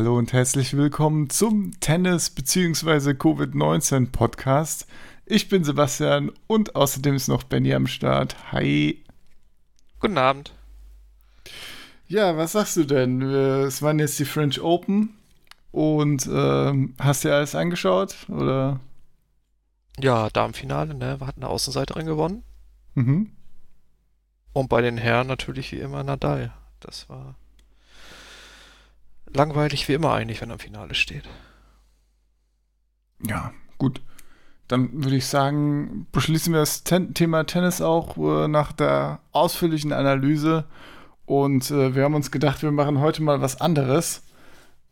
Hallo und herzlich willkommen zum Tennis- bzw. Covid-19 Podcast. Ich bin Sebastian und außerdem ist noch Benny am Start. Hi. Guten Abend. Ja, was sagst du denn? Es waren jetzt die French Open und ähm, hast du dir alles angeschaut? Oder? Ja, da im Finale, ne? Hat eine Außenseiterin gewonnen. Mhm. Und bei den Herren natürlich wie immer Nadal. Das war langweilig wie immer eigentlich, wenn er im Finale steht. Ja, gut. Dann würde ich sagen, beschließen wir das Ten Thema Tennis auch äh, nach der ausführlichen Analyse. Und äh, wir haben uns gedacht, wir machen heute mal was anderes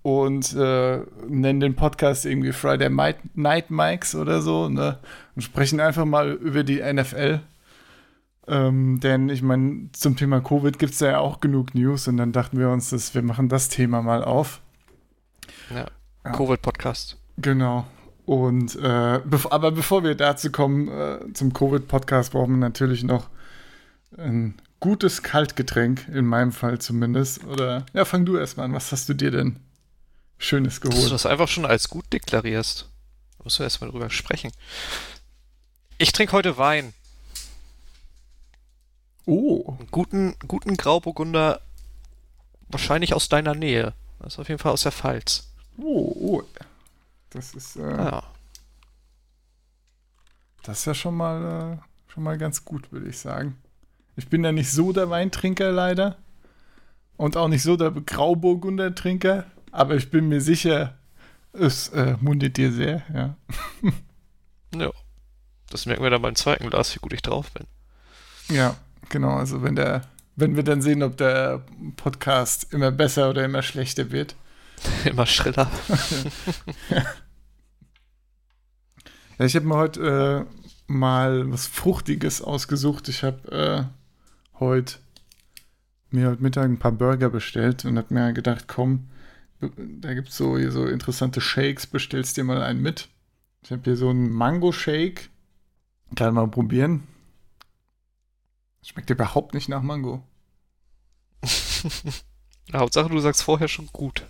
und äh, nennen den Podcast irgendwie Friday Night Mikes oder so ne? und sprechen einfach mal über die NFL. Ähm, denn ich meine, zum Thema Covid gibt es ja auch genug News und dann dachten wir uns, dass wir machen das Thema mal auf. Ja, ja. Covid-Podcast. Genau. Und äh, bev aber bevor wir dazu kommen, äh, zum Covid-Podcast, brauchen wir natürlich noch ein gutes Kaltgetränk, in meinem Fall zumindest. Oder ja, fang du erstmal an. Was hast du dir denn Schönes geholt? Dass du das einfach schon als gut deklarierst. Da müssen wir erstmal drüber sprechen. Ich trinke heute Wein. Oh. Einen guten, guten Grauburgunder, wahrscheinlich aus deiner Nähe. Das ist auf jeden Fall aus der Pfalz. Oh, oh. Das ist. Äh, ja. Das ist ja schon mal, äh, schon mal ganz gut, würde ich sagen. Ich bin ja nicht so der Weintrinker leider. Und auch nicht so der Grauburgunder-Trinker. Aber ich bin mir sicher, es äh, mundet dir sehr, ja. ja. Das merken wir dann beim zweiten Glas, wie gut ich drauf bin. Ja. Genau, also wenn der, wenn wir dann sehen, ob der Podcast immer besser oder immer schlechter wird. immer schriller. ja. ja, ich habe mir heute äh, mal was Fruchtiges ausgesucht. Ich habe äh, heute mir heute Mittag ein paar Burger bestellt und habe mir gedacht, komm, da gibt es so, so interessante Shakes, bestellst dir mal einen mit. Ich habe hier so einen Mango-Shake. Kann mal probieren. Schmeckt überhaupt nicht nach Mango. Hauptsache, du sagst vorher schon gut.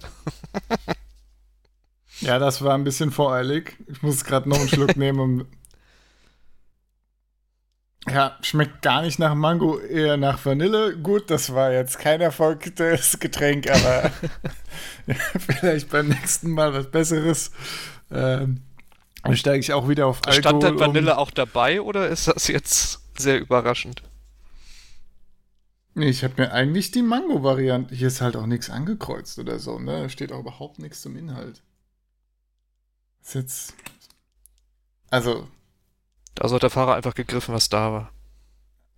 ja, das war ein bisschen voreilig. Ich muss gerade noch einen Schluck nehmen. Um ja, schmeckt gar nicht nach Mango, eher nach Vanille. Gut, das war jetzt kein erfolgtes Getränk, aber vielleicht beim nächsten Mal was Besseres. Ähm, dann steige ich auch wieder auf Alkohol Stand da Vanille um. auch dabei oder ist das jetzt sehr überraschend? Ich habe mir eigentlich die Mango-Variante. Hier ist halt auch nichts angekreuzt oder so, ne? Da steht auch überhaupt nichts zum Inhalt. Ist jetzt. Also. Da hat der Fahrer einfach gegriffen, was da war.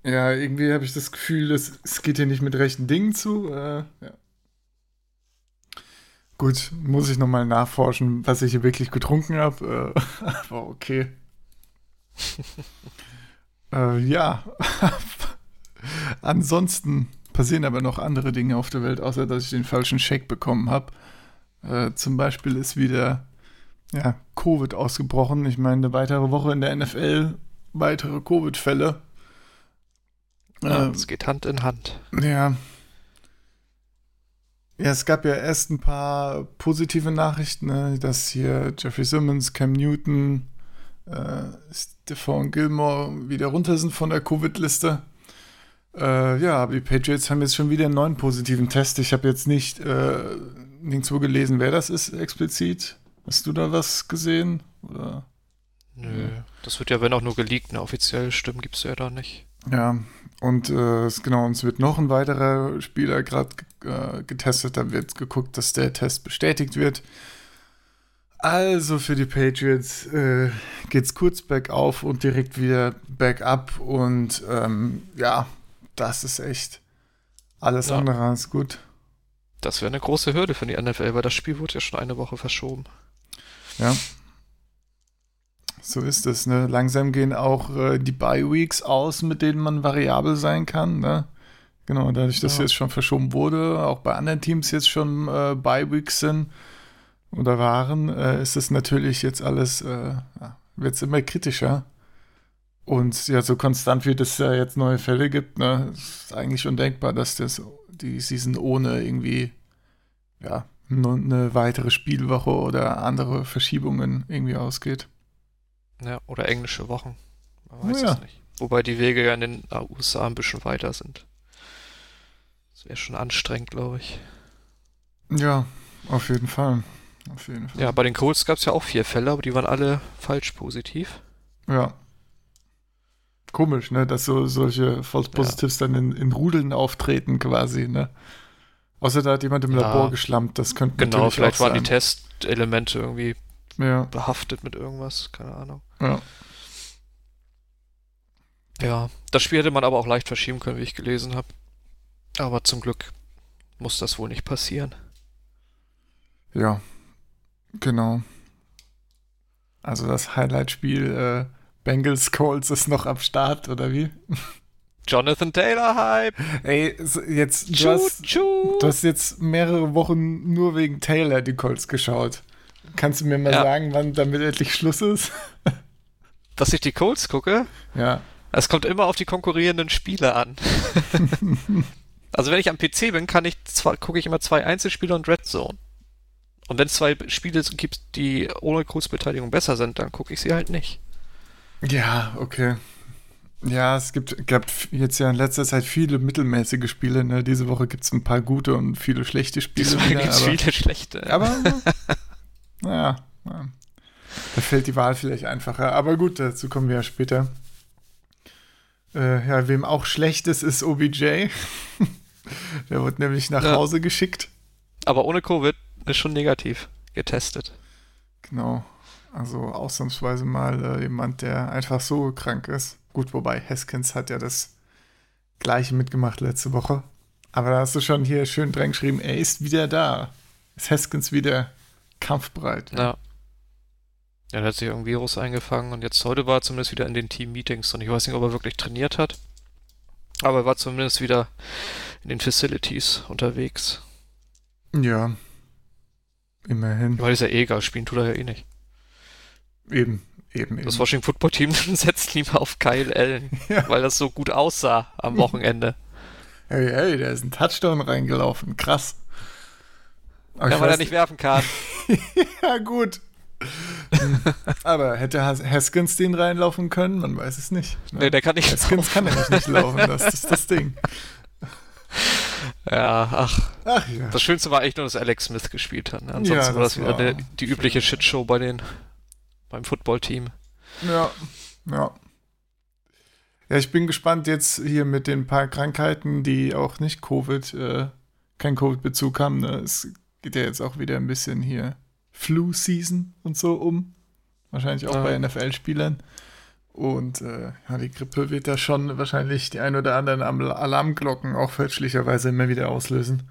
Ja, irgendwie habe ich das Gefühl, es, es geht hier nicht mit rechten Dingen zu. Äh, ja. Gut, muss ich nochmal nachforschen, was ich hier wirklich getrunken habe. Äh, aber okay. äh, ja. Ansonsten passieren aber noch andere Dinge auf der Welt, außer dass ich den falschen Shake bekommen habe. Äh, zum Beispiel ist wieder ja, Covid ausgebrochen. Ich meine, eine weitere Woche in der NFL, weitere Covid-Fälle. Ja, äh, es geht Hand in Hand. Ja. Ja, es gab ja erst ein paar positive Nachrichten, ne, dass hier Jeffrey Simmons, Cam Newton, äh, Stephon Gilmore wieder runter sind von der Covid-Liste. Äh, ja, aber die Patriots haben jetzt schon wieder einen neuen positiven Test. Ich habe jetzt nicht äh, nirgendwo gelesen, wer das ist explizit. Hast du da was gesehen? Oder? Nö, das wird ja, wenn auch nur geleakt, eine offizielle Stimme gibt es ja da nicht. Ja, und äh, genau, uns wird noch ein weiterer Spieler gerade äh, getestet. Da wird geguckt, dass der Test bestätigt wird. Also für die Patriots äh, es kurz bergauf und direkt wieder bergab. Und ähm, ja, das ist echt alles ja. andere als gut. Das wäre eine große Hürde für die NFL, weil das Spiel wurde ja schon eine Woche verschoben. Ja. So ist es, ne? Langsam gehen auch äh, die Bye-Weeks aus, mit denen man variabel sein kann, ne? Genau, dadurch, dass ja. jetzt schon verschoben wurde, auch bei anderen Teams jetzt schon äh, Bye-Weeks sind oder waren, äh, ist es natürlich jetzt alles, äh, wird es immer kritischer. Und ja, so konstant wie es ja jetzt neue Fälle gibt, ne, ist eigentlich undenkbar, dass das die Season ohne irgendwie ja, eine weitere Spielwoche oder andere Verschiebungen irgendwie ausgeht. Ja, oder englische Wochen. Man weiß ja. es nicht. Wobei die Wege ja in den USA ein bisschen weiter sind. Das wäre schon anstrengend, glaube ich. Ja, auf jeden Fall. Auf jeden Fall. Ja, bei den Colts gab es ja auch vier Fälle, aber die waren alle falsch positiv. Ja. Komisch, ne, dass so solche False Positives ja. dann in, in Rudeln auftreten quasi, ne? Außer da hat jemand im ja. Labor geschlampt, das könnte Genau, vielleicht waren die Testelemente irgendwie ja. behaftet mit irgendwas, keine Ahnung. Ja. Ja, das Spiel hätte man aber auch leicht verschieben können, wie ich gelesen habe. Aber zum Glück muss das wohl nicht passieren. Ja, genau. Also das Highlight-Spiel äh, Bengals Colts ist noch am Start, oder wie? Jonathan Taylor Hype. Ey, jetzt du, hast, du hast jetzt mehrere Wochen nur wegen Taylor die Colts geschaut. Kannst du mir mal ja. sagen, wann damit endlich Schluss ist? Dass ich die Colts gucke? Ja. Es kommt immer auf die konkurrierenden Spiele an. also wenn ich am PC bin, kann ich zwar gucke ich immer zwei Einzelspiele und Red Zone. Und wenn es zwei Spiele gibt, die ohne Kurzbeteiligung besser sind, dann gucke ich sie halt nicht. Ja, okay. Ja, es gibt, gab jetzt ja in letzter Zeit viele mittelmäßige Spiele. Ne? Diese Woche gibt es ein paar gute und viele schlechte Spiele. Diese Woche gibt es viele schlechte. Aber, naja, ja, da fällt die Wahl vielleicht einfacher. Aber gut, dazu kommen wir ja später. Äh, ja, wem auch schlecht ist, ist OBJ. Der wird nämlich nach ja. Hause geschickt. Aber ohne Covid ist schon negativ getestet. Genau. Also ausnahmsweise mal äh, jemand, der einfach so krank ist. Gut, wobei Haskins hat ja das gleiche mitgemacht letzte Woche. Aber da hast du schon hier schön dran geschrieben, er ist wieder da. Ist Haskins wieder kampfbereit. Ja. Ja, er hat sich ein Virus eingefangen und jetzt heute war er zumindest wieder in den Team-Meetings und ich weiß nicht, ob er wirklich trainiert hat. Aber er war zumindest wieder in den Facilities unterwegs. Ja. Immerhin. Weil ist ja eh egal, spielen tut er ja eh nicht. Eben, eben, eben. Das Washington Football Team setzt lieber auf Kyle Allen, ja. weil das so gut aussah am Wochenende. Hey, hey, der ist ein Touchdown reingelaufen. Krass. Aber ja, weil er nicht werfen kann. ja, gut. Aber hätte Haskins den reinlaufen können? Man weiß es nicht. Ne? Nee, der kann nicht Haskins laufen. kann nämlich nicht laufen, das ist das Ding. Ja, ach. ach ja. Das Schönste war eigentlich nur, dass Alex Smith gespielt hat. Ne? Ansonsten ja, war das wieder war... die, die übliche Shitshow bei den, beim Footballteam. Ja, ja. Ja, ich bin gespannt jetzt hier mit den paar Krankheiten, die auch nicht Covid, äh, kein Covid-Bezug haben. Ne? Es geht ja jetzt auch wieder ein bisschen hier Flu-Season und so um. Wahrscheinlich auch ja. bei NFL-Spielern. Und äh, ja, die Grippe wird da schon wahrscheinlich die ein oder anderen Alarmglocken auch fälschlicherweise immer wieder auslösen.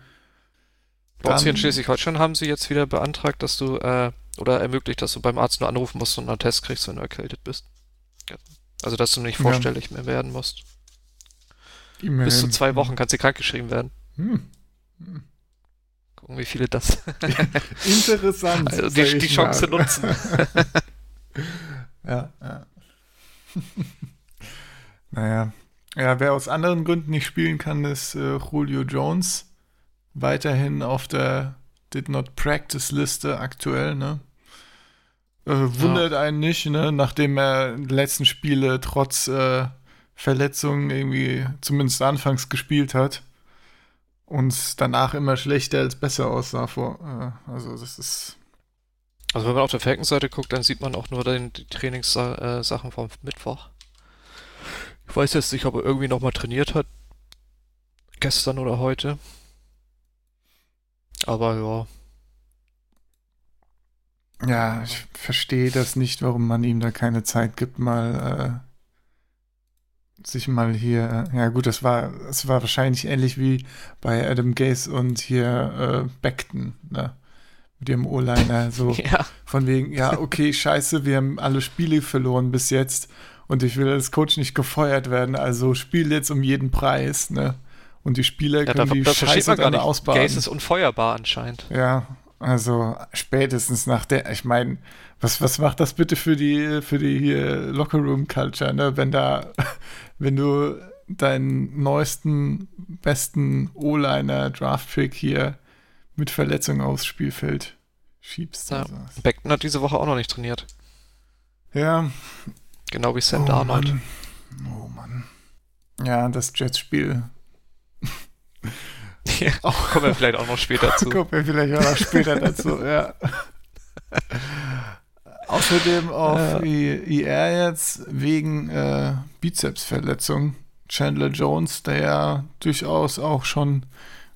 Bei uns hier in Schleswig-Holstein haben sie jetzt wieder beantragt, dass du, äh, oder ermöglicht, dass du beim Arzt nur anrufen musst und einen Test kriegst, wenn du erkältet bist. Also, dass du nicht vorstellig ja. mehr werden musst. Immerhin. Bis zu zwei Wochen kannst du krankgeschrieben werden. Hm. hm. Gucken, wie viele das. Interessant. Also die, die Chance mal. nutzen. ja, ja. naja. Ja, wer aus anderen Gründen nicht spielen kann, ist äh, Julio Jones. Weiterhin auf der Did Not Practice Liste aktuell, ne? Äh, wundert ja. einen nicht, ne? Nachdem er die letzten Spiele trotz äh, Verletzungen irgendwie zumindest anfangs gespielt hat und danach immer schlechter als besser aussah. Vor, äh, also das ist also wenn man auf der Falcons-Seite guckt, dann sieht man auch nur den, die Trainingssachen vom Mittwoch. Ich weiß jetzt nicht, ob er irgendwie nochmal trainiert hat. Gestern oder heute. Aber ja. Ja, ich verstehe das nicht, warum man ihm da keine Zeit gibt, mal äh, sich mal hier. Äh, ja gut, das war, das war wahrscheinlich ähnlich wie bei Adam Gaze und hier äh, Beckton. Ne? mit ihrem O-Liner. So ja. von wegen, ja, okay, scheiße, wir haben alle Spiele verloren bis jetzt und ich will als Coach nicht gefeuert werden, also spiel jetzt um jeden Preis, ne? Und die Spieler ja, können da, die das Scheiße dann ausbaden. Gaze ist unfeuerbar anscheinend. Ja, also spätestens nach der, ich meine, was, was macht das bitte für die, für die hier Lockerroom-Culture, ne? Wenn da, wenn du deinen neuesten, besten O-Liner, Draft-Pick hier mit Verletzungen aufs Spielfeld schiebst. Ja. Also. Beckton hat diese Woche auch noch nicht trainiert. Ja. Genau wie Sam oh, Darnold. Mann. Oh Mann. Ja, das Jets-Spiel. Ja, kommen wir vielleicht auch noch später zu. Kommen wir vielleicht auch noch später dazu, ja. Außerdem auf IR jetzt wegen äh, Bizepsverletzung. Chandler Jones, der ja durchaus auch schon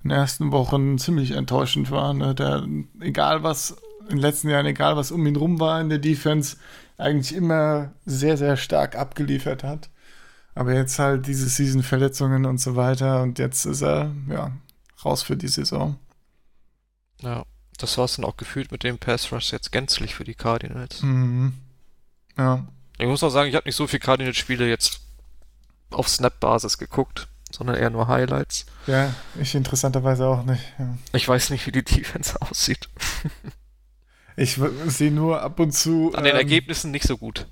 in den ersten Wochen ziemlich enttäuschend war. Ne? Der, egal was, in den letzten Jahren, egal was um ihn rum war in der Defense, eigentlich immer sehr, sehr stark abgeliefert hat. Aber jetzt halt diese Season-Verletzungen und so weiter und jetzt ist er, ja, raus für die Saison. Ja, das war es dann auch gefühlt mit dem Pass Rush jetzt gänzlich für die Cardinals. Mhm. Ja. Ich muss auch sagen, ich habe nicht so viel Cardinals-Spiele jetzt auf Snap-Basis geguckt, sondern eher nur Highlights. Ja, ich interessanterweise auch nicht. Ja. Ich weiß nicht, wie die Defense aussieht. Ich sehe nur ab und zu. An den ähm, Ergebnissen nicht so gut.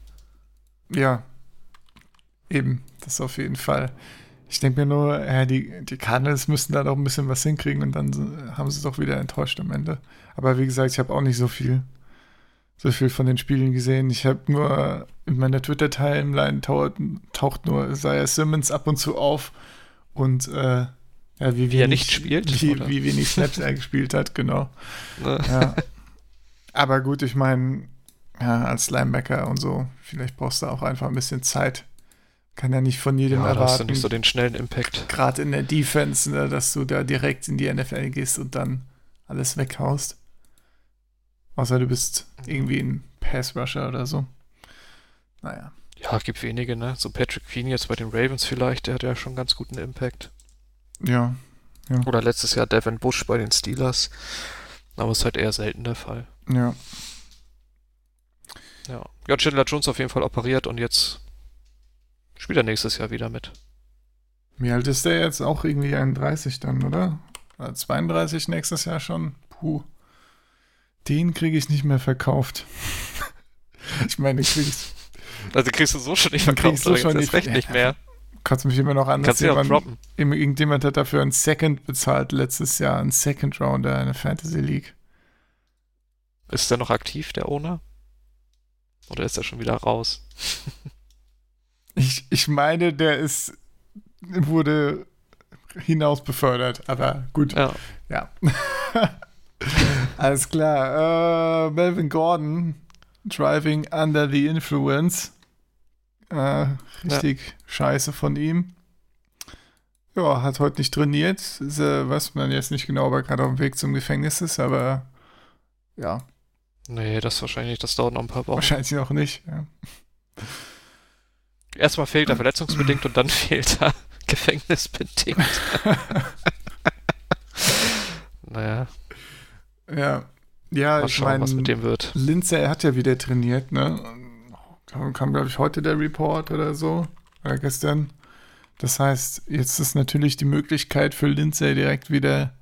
Ja. Eben, das auf jeden Fall. Ich denke mir nur, ja, die, die Cardinals müssten da doch ein bisschen was hinkriegen und dann haben sie es doch wieder enttäuscht am Ende. Aber wie gesagt, ich habe auch nicht so viel, so viel von den Spielen gesehen. Ich habe nur in meiner Twitter-Timeline taucht, taucht nur Isaiah Simmons ab und zu auf und äh, ja, wie, wie er nicht spielt. Wie, wie wenig Snaps er gespielt hat, genau. Ne? Ja. Aber gut, ich meine, ja, als Linebacker und so, vielleicht brauchst du auch einfach ein bisschen Zeit. Kann ja nicht von jedem ja, erwarten. Da hast du nicht so den schnellen Impact. Gerade in der Defense, ne, dass du da direkt in die NFL gehst und dann alles weghaust. Außer du bist irgendwie ein Pass-Rusher oder so. Naja. Ja, gibt wenige, ne? So Patrick Queen jetzt bei den Ravens vielleicht, der hat ja schon ganz guten Impact. Ja. ja. Oder letztes Jahr Devin Bush bei den Steelers. Aber ist halt eher selten der Fall. Ja. Ja. Ja, Chandler Jones auf jeden Fall operiert und jetzt spielt er nächstes Jahr wieder mit. Wie alt ist der jetzt? Auch irgendwie 31 dann, oder? 32 nächstes Jahr schon? Puh. Den kriege ich nicht mehr verkauft. ich meine, krieg ich. Also kriegst du so schon nicht verkauft, so schon nicht, recht nicht mehr. Kannst mich immer noch an, dass jemand, irgendjemand hat dafür einen Second bezahlt letztes Jahr, einen Second Rounder in der Fantasy League. Ist der noch aktiv, der Owner? Oder ist er schon wieder raus? ich, ich meine, der ist wurde hinaus befördert, aber gut. Ja. ja. Alles klar. Äh, Melvin Gordon, Driving Under the Influence. Äh, richtig ja. scheiße von ihm. Ja, hat heute nicht trainiert. Ist, äh, was man jetzt nicht genau, aber gerade auf dem Weg zum Gefängnis ist, aber ja. Nee, das wahrscheinlich, das dauert noch ein paar Wochen. Wahrscheinlich noch nicht, ja. Erstmal fehlt er verletzungsbedingt und dann fehlt er gefängnisbedingt. naja. Ja. Ja, Mal ich mein, was mit dem wird. Lindsay hat ja wieder trainiert, ne? Da kam, glaube ich, heute der Report oder so. Oder gestern. Das heißt, jetzt ist natürlich die Möglichkeit für Lindsay direkt wieder.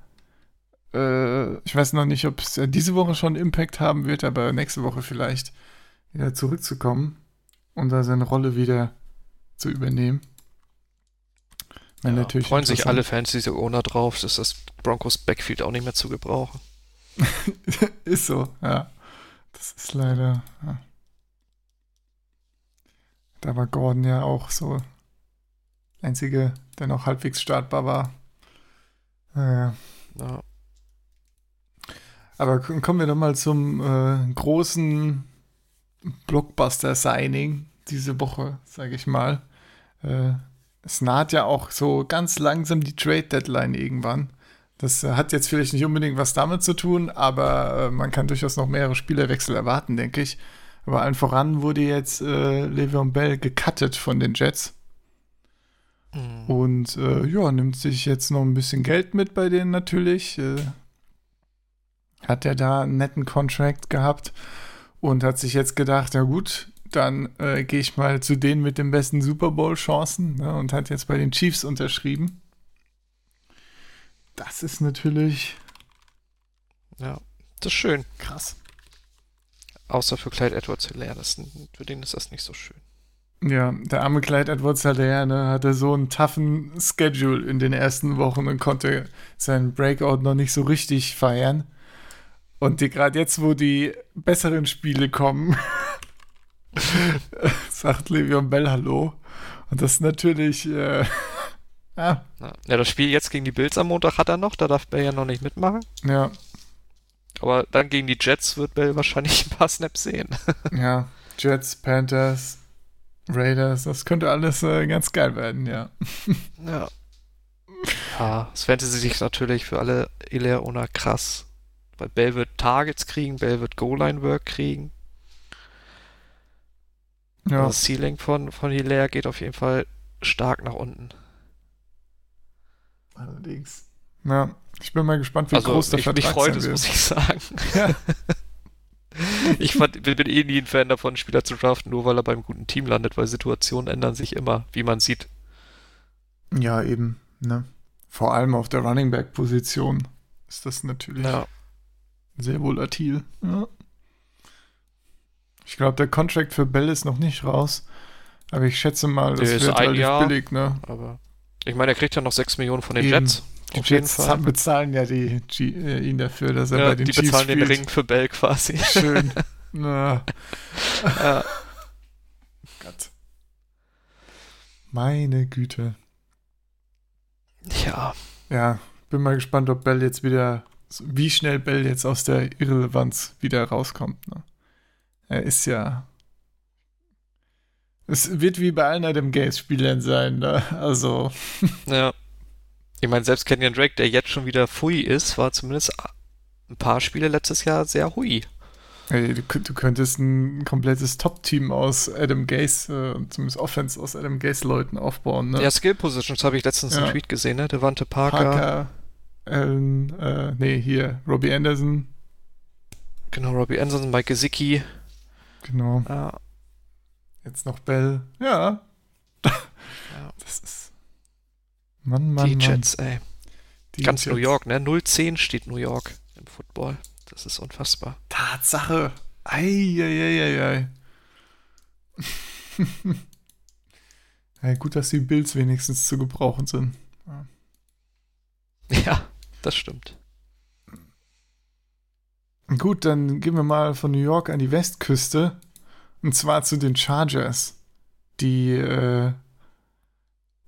Äh, ich weiß noch nicht, ob es diese Woche schon Impact haben wird, aber nächste Woche vielleicht wieder zurückzukommen und da seine Rolle wieder zu übernehmen. Ja, natürlich freuen sich alle Fans dieser Owner drauf, dass das Broncos Backfield auch nicht mehr zu gebrauchen. ist so, ja. Das ist leider. Ja. Da war Gordon ja auch so einzige, der noch halbwegs startbar war. Naja. Ja. Aber kommen wir doch mal zum äh, großen Blockbuster-Signing diese Woche, sage ich mal. Äh, es naht ja auch so ganz langsam die Trade-Deadline irgendwann. Das äh, hat jetzt vielleicht nicht unbedingt was damit zu tun, aber äh, man kann durchaus noch mehrere Spielerwechsel erwarten, denke ich. Aber allen voran wurde jetzt äh, Le'Veon Bell gecuttet von den Jets. Mhm. Und äh, ja, nimmt sich jetzt noch ein bisschen Geld mit bei denen natürlich. Äh, hat er da einen netten Contract gehabt und hat sich jetzt gedacht, ja gut, dann äh, gehe ich mal zu denen mit den besten Super Bowl-Chancen ne, und hat jetzt bei den Chiefs unterschrieben. Das ist natürlich. Ja, das ist schön. Krass. Außer für Clyde Edwards Hilaire, für den ist das nicht so schön. Ja, der arme Clyde Edwards ja, ne, hatte so einen toughen Schedule in den ersten Wochen und konnte seinen Breakout noch nicht so richtig feiern. Und gerade jetzt, wo die besseren Spiele kommen, sagt Le'Veon Bell Hallo. Und das ist natürlich, äh, ja. Ja, das Spiel jetzt gegen die Bills am Montag hat er noch, da darf Bell ja noch nicht mitmachen. Ja. Aber dann gegen die Jets wird Bell wahrscheinlich ein paar Snaps sehen. ja, Jets, Panthers, Raiders, das könnte alles äh, ganz geil werden, ja. ja. Ja, fände sie sich natürlich für alle Ileona krass. Weil Bell wird Targets kriegen, Bell wird Goal-Line-Work kriegen. Ja. Das Ceiling von, von Hilaire geht auf jeden Fall stark nach unten. Allerdings. Ja, ich bin mal gespannt, wie also groß der ich, Vertrag mich freut es, muss ich sagen. Ja. ich fand, bin eh nie ein Fan davon, Spieler zu draften, nur weil er beim guten Team landet, weil Situationen ändern sich immer, wie man sieht. Ja, eben. Ne? Vor allem auf der Running Back Position ist das natürlich ja. sehr volatil. Ja. Ich glaube, der Contract für Bell ist noch nicht raus, aber ich schätze mal, das der wird relativ Jahr, billig, ne? Aber ich meine, er kriegt ja noch 6 Millionen von den eben. Jets. Die Jets bezahlen ja die, G, äh, ihn dafür, dass er ja, bei den die Chiefs bezahlen spielt. den Ring für Bell quasi. Schön. Na. ja. Gott. Meine Güte. Ja. Ja, bin mal gespannt, ob Bell jetzt wieder, wie schnell Bell jetzt aus der Irrelevanz wieder rauskommt. Ne? Er ist ja. Es wird wie bei allen Adam Gaze-Spielern sein, ne? Also. Ja. Ich meine, selbst Kenyon Drake, der jetzt schon wieder Fui ist, war zumindest ein paar Spiele letztes Jahr sehr hui. Hey, du, du, könntest ein komplettes Top-Team aus Adam Gaze, äh, zumindest Offense aus Adam Gaze-Leuten aufbauen, ne? Ja, Skill-Positions habe ich letztens ja. einen Tweet gesehen, ne? Devante Parker. Parker, Allen, äh, nee, hier, Robbie Anderson. Genau, Robbie Anderson, Mike Gesicki. Genau. Ja. Jetzt noch Bell. Ja. ja. Das ist. Mann, Mann, Die Jets, Mann. ey. Die Ganz Jets. New York, ne? 0-10 steht New York im Football. Das ist unfassbar. Tatsache. Eieieiei. ja, gut, dass die Bills wenigstens zu gebrauchen sind. Ja das stimmt. Gut, dann gehen wir mal von New York an die Westküste. Und zwar zu den Chargers, die äh,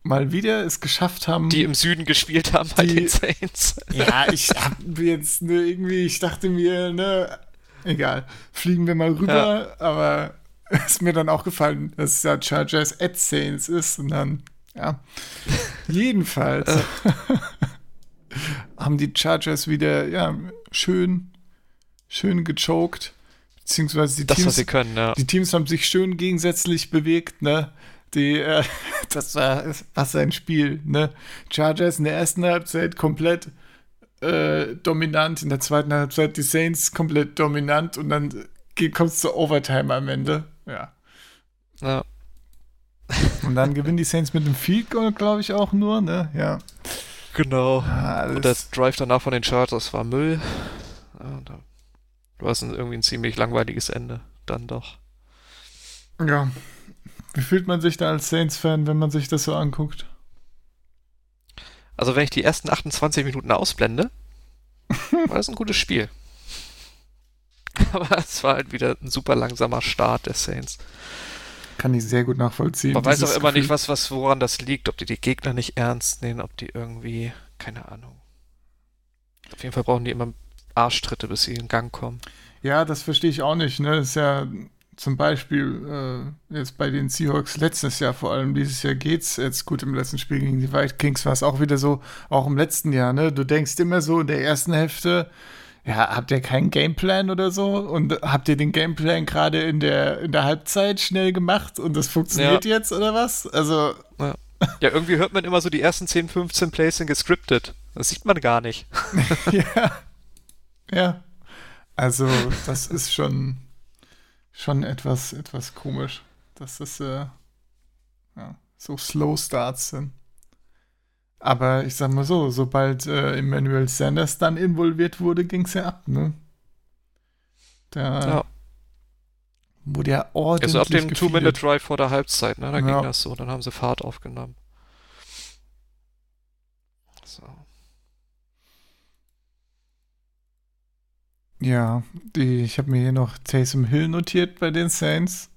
mal wieder es geschafft haben. Die im Süden gespielt haben bei die, den Saints. Ja, ich hab jetzt ne, irgendwie, ich dachte mir, ne, egal, fliegen wir mal rüber, ja. aber ist mir dann auch gefallen, dass es ja Chargers at Saints ist und dann, ja. Jedenfalls haben die Chargers wieder, ja, schön, schön gechoked. Beziehungsweise die das, Teams, was sie können, ja. die Teams haben sich schön gegensätzlich bewegt, ne? Die, äh, das war was ein Spiel, ne? Chargers in der ersten Halbzeit komplett äh, dominant, in der zweiten Halbzeit die Saints komplett dominant und dann kommt es zur Overtime am Ende. Ja. Ja. Und dann gewinnen die Saints mit einem Field Goal, glaube ich, auch nur, ne? Ja. Genau. Ja, und das Drive danach von den Chargers war Müll. Ja, da war es irgendwie ein ziemlich langweiliges Ende. Dann doch. Ja, wie fühlt man sich da als Saints-Fan, wenn man sich das so anguckt? Also wenn ich die ersten 28 Minuten ausblende, war das ein gutes Spiel. Aber es war halt wieder ein super langsamer Start der Saints. Kann ich sehr gut nachvollziehen. Man weiß auch immer Gefühl. nicht, was, was, woran das liegt, ob die die Gegner nicht ernst nehmen, ob die irgendwie, keine Ahnung. Auf jeden Fall brauchen die immer Arschtritte, bis sie in Gang kommen. Ja, das verstehe ich auch nicht. Ne? Das ist ja zum Beispiel äh, jetzt bei den Seahawks letztes Jahr vor allem, dieses Jahr geht's jetzt gut im letzten Spiel gegen die Vikings war es auch wieder so, auch im letzten Jahr, ne? Du denkst immer so in der ersten Hälfte, ja, habt ihr keinen Gameplan oder so? Und habt ihr den Gameplan gerade in der, in der Halbzeit schnell gemacht und das funktioniert ja. jetzt oder was? Also. Ja. ja, irgendwie hört man immer so die ersten 10, 15 Plays sind gescriptet. Das sieht man gar nicht. ja. Ja. Also, das ist schon schon etwas, etwas komisch, dass das äh, ja, so Slow Starts sind. Aber ich sag mal so, sobald äh, Emmanuel Sanders dann involviert wurde, ging es ja ab, ne? Da ja. wurde wo der ordentlich Also ab dem Two-Minute-Drive vor der Halbzeit, ne? Da ja. ging das so. Dann haben sie Fahrt aufgenommen. So. Ja, die, ich habe mir hier noch Taysom Hill notiert bei den Saints.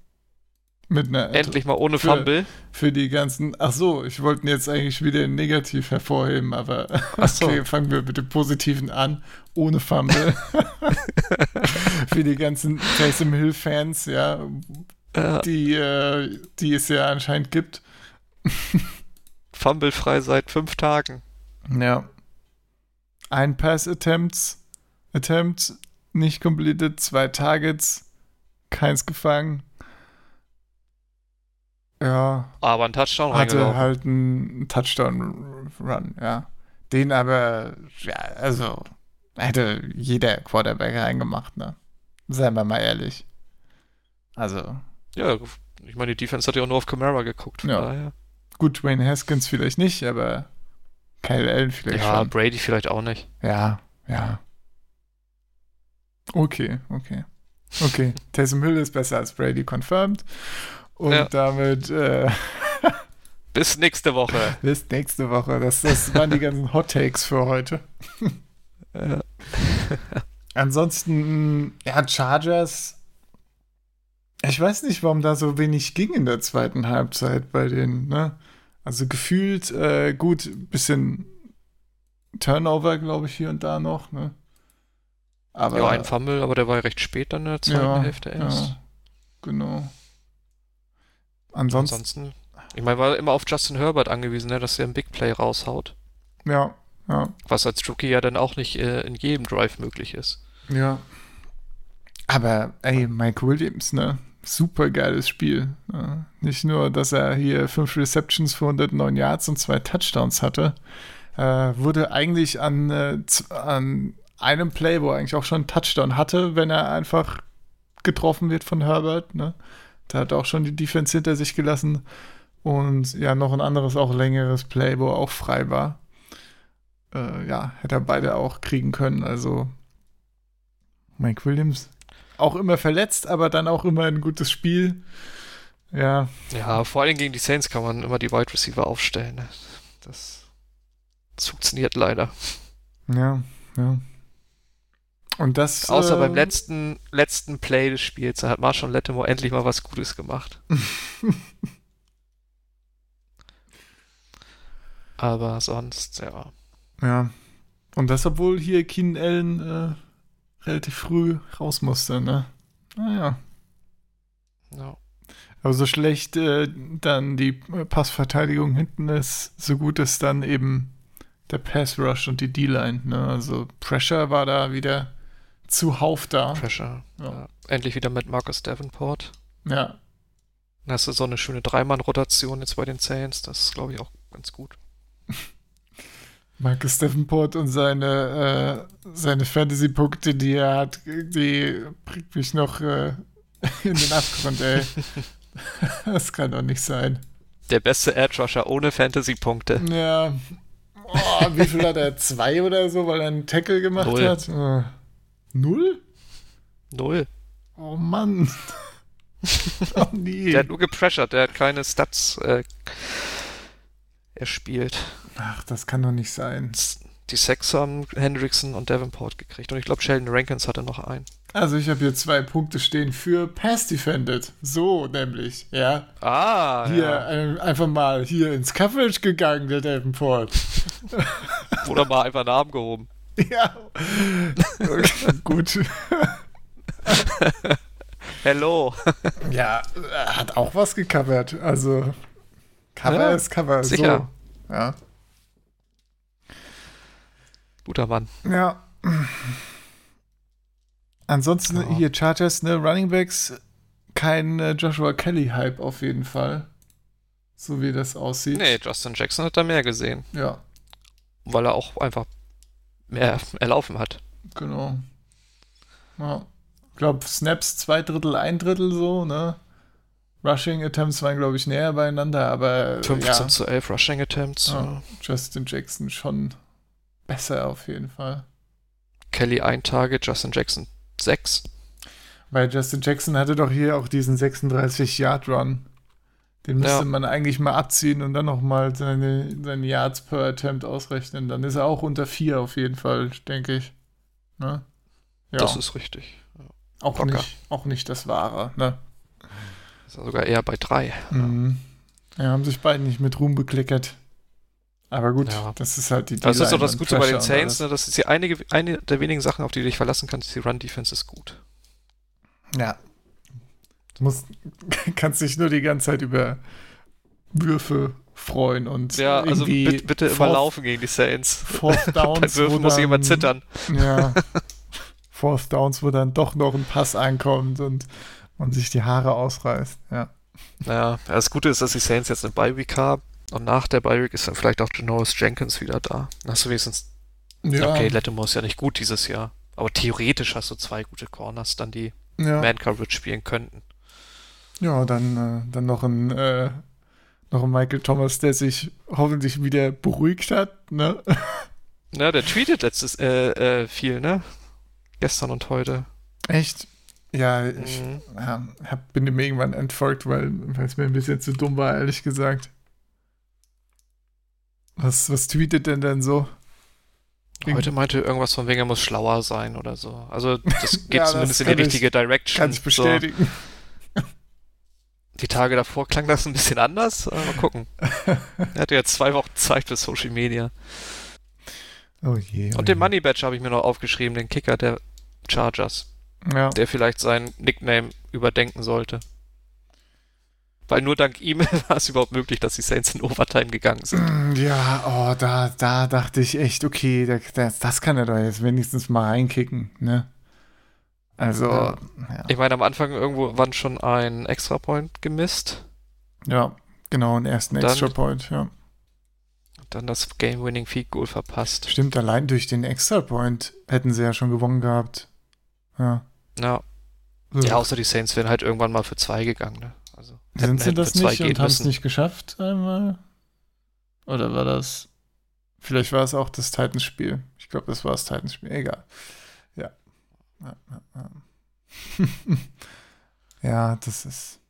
Mit einer, Endlich mal ohne für, Fumble. Für die ganzen. Ach so, ich wollte jetzt eigentlich wieder negativ hervorheben, aber so. okay, fangen wir mit dem Positiven an. Ohne Fumble. für die ganzen Taysom Hill-Fans, ja, ja. Die, äh, die es ja anscheinend gibt. Fumble-frei seit fünf Tagen. Ja. Ein Pass-Attempts. Attempt nicht completed, zwei Targets, keins gefangen. Ja. Aber ein Touchdown Hatte halt einen Touchdown-Run, ja. Den aber, ja, also, hätte jeder Quarterback reingemacht, ne? Seien wir mal ehrlich. Also. Ja, ich meine, die Defense hat ja auch nur auf Camara geguckt, von ja. daher. Gut, Wayne Haskins vielleicht nicht, aber Kyle Allen vielleicht ja, schon. Ja, Brady vielleicht auch nicht. Ja, ja. Okay, okay. Okay, Taysom Hill ist besser als Brady confirmed. Und ja. damit. Äh, bis nächste Woche. bis nächste Woche. Das, das waren die ganzen Hot Takes für heute. ja. Ansonsten, ja, Chargers. Ich weiß nicht, warum da so wenig ging in der zweiten Halbzeit bei denen, ne? Also gefühlt, äh, gut, bisschen Turnover, glaube ich, hier und da noch, ne? Aber, ja, ein Fumble, aber der war ja recht spät dann in der zweiten ja, Hälfte erst. Ja, genau. Ansonsten, Ansonsten ich meine, war immer auf Justin Herbert angewiesen, ne, dass er ein Big Play raushaut. Ja, ja. Was als Rookie ja dann auch nicht äh, in jedem Drive möglich ist. Ja. Aber, ey, Mike Williams, ne? Super geiles Spiel. Ja. Nicht nur, dass er hier fünf Receptions für 109 Yards und zwei Touchdowns hatte, äh, wurde eigentlich an, äh, an einem Play, wo er eigentlich auch schon einen Touchdown hatte, wenn er einfach getroffen wird von Herbert. Ne? Da hat er auch schon die Defense hinter sich gelassen. Und ja, noch ein anderes, auch längeres Play, wo er auch frei war. Äh, ja, hätte er beide auch kriegen können. Also Mike Williams auch immer verletzt, aber dann auch immer ein gutes Spiel. Ja. Ja, vor allem gegen die Saints kann man immer die Wide Receiver aufstellen. Das, das funktioniert leider. Ja, ja. Und das. Außer äh, beim letzten, letzten Play des Spiels, da hat Marshall Lattimore endlich mal was Gutes gemacht. Aber sonst, ja. Ja. Und das, obwohl hier Keenan Allen äh, relativ früh raus musste, ne? Naja. Ja. Aber so schlecht äh, dann die Passverteidigung hinten ist, so gut ist dann eben der Pass Rush und die D-Line, ne? Also Pressure war da wieder zuhauf da. Pressure. Ja. Ja. Endlich wieder mit Marcus Davenport. Ja. Dann hast du so eine schöne Dreimann-Rotation jetzt bei den Saints. Das ist, glaube ich, auch ganz gut. Marcus Davenport und seine, äh, seine Fantasy-Punkte, die er hat, die bringt mich noch äh, in den Abgrund, ey. das kann doch nicht sein. Der beste Edge Rusher ohne Fantasy-Punkte. Ja. Oh, wie viel hat er? Zwei oder so, weil er einen Tackle gemacht Null. hat? Oh. Null? Null. Oh Mann. oh nee. Der hat nur gepressured, der hat keine Stats äh, erspielt. Ach, das kann doch nicht sein. Die Sex haben Hendrickson und Davenport gekriegt und ich glaube Sheldon Rankins hatte noch einen. Also ich habe hier zwei Punkte stehen für Pass Defended. So nämlich, ja. Ah, Hier ja. ein, einfach mal hier ins Coverage gegangen, der Davenport. Oder mal einfach Namen gehoben. Ja. Gut. Hello. ja, er hat auch was gecovert. Also, Cover ja, ist Cover. Sicher. So. Ja. Guter Mann. Ja. Ansonsten oh. hier Chargers, ne, Running Backs, kein äh, Joshua Kelly-Hype auf jeden Fall. So wie das aussieht. Nee, Justin Jackson hat da mehr gesehen. Ja. Weil er auch einfach mehr erlaufen hat. Genau. Ja. Ich glaube, Snaps zwei Drittel, ein Drittel so, ne? Rushing Attempts waren, glaube ich, näher beieinander, aber. 15 ja. zu 11 Rushing Attempts. Ja. Justin Jackson schon besser auf jeden Fall. Kelly ein Target, Justin Jackson sechs. Weil Justin Jackson hatte doch hier auch diesen 36-Yard-Run. Den müsste ja. man eigentlich mal abziehen und dann nochmal seine, seine Yards per Attempt ausrechnen. Dann ist er auch unter vier auf jeden Fall, denke ich. Ne? Ja. Das ist richtig. Ja. Auch, nicht, auch nicht das Wahre, ne? Ist er sogar eher bei drei. Mhm. Ja, haben sich beide nicht mit Ruhm bekleckert. Aber gut, ja. das ist halt die Das ist doch das Gute bei den Saints, ne? das ist die einige, eine der wenigen Sachen, auf die du dich verlassen kannst, die Run-Defense ist gut. Ja. Du musst, kannst dich nur die ganze Zeit über Würfe freuen und Ja, also bitte, bitte immer laufen gegen die Saints. Fourth Downs. Bei Würfen muss jemand zittern. Ja. Fourth Downs, wo dann doch noch ein Pass ankommt und man sich die Haare ausreißt, ja. Naja, das Gute ist, dass die Saints jetzt eine Bye-Week haben und nach der Bye-Week ist dann vielleicht auch Janoris Jenkins wieder da. Dann hast du wenigstens ja. Okay, Lattimore ist ja nicht gut dieses Jahr, aber theoretisch hast du zwei gute Corners, dann die ja. Man-Coverage spielen könnten. Ja, dann, äh, dann noch ein äh, noch ein Michael Thomas, der sich hoffentlich wieder beruhigt hat, ne? Ja, der tweetet letztes äh, äh, viel, ne? Gestern und heute. Echt? Ja, ich mhm. ja, hab, bin ihm irgendwann entfolgt, weil es mir ein bisschen zu dumm war, ehrlich gesagt. Was, was tweetet denn denn so? Heute meinte irgendwas von wegen, er muss schlauer sein oder so. Also das geht ja, zumindest das in die richtige Direction. Kann ich bestätigen. So. Die Tage davor klang das ein bisschen anders. Mal gucken. er hatte jetzt zwei Wochen Zeit für Social Media. Oh je. Oh Und den Money Badge habe ich mir noch aufgeschrieben, den Kicker der Chargers. Ja. Der vielleicht seinen Nickname überdenken sollte. Weil nur dank ihm war es überhaupt möglich, dass die Saints in Overtime gegangen sind. Mm, ja, oh, da, da dachte ich echt, okay, das, das kann er doch jetzt wenigstens mal reinkicken, ne? Also, ja. Ja. Ich meine, am Anfang irgendwo waren schon ein Extra-Point gemisst. Ja, genau, einen ersten Extra-Point, ja. Dann das Game-Winning Feed Goal verpasst. Stimmt, allein durch den Extra-Point hätten sie ja schon gewonnen gehabt. Ja. Ja. Ja, außer die Saints wären halt irgendwann mal für zwei gegangen, ne? Also, Sind sie das nicht und haben es nicht geschafft einmal? Oder war das. Vielleicht war es auch das Titans-Spiel. Ich glaube, das war das Titans-Spiel. Egal. Ja. Ja, ja, ja. ja, das ist.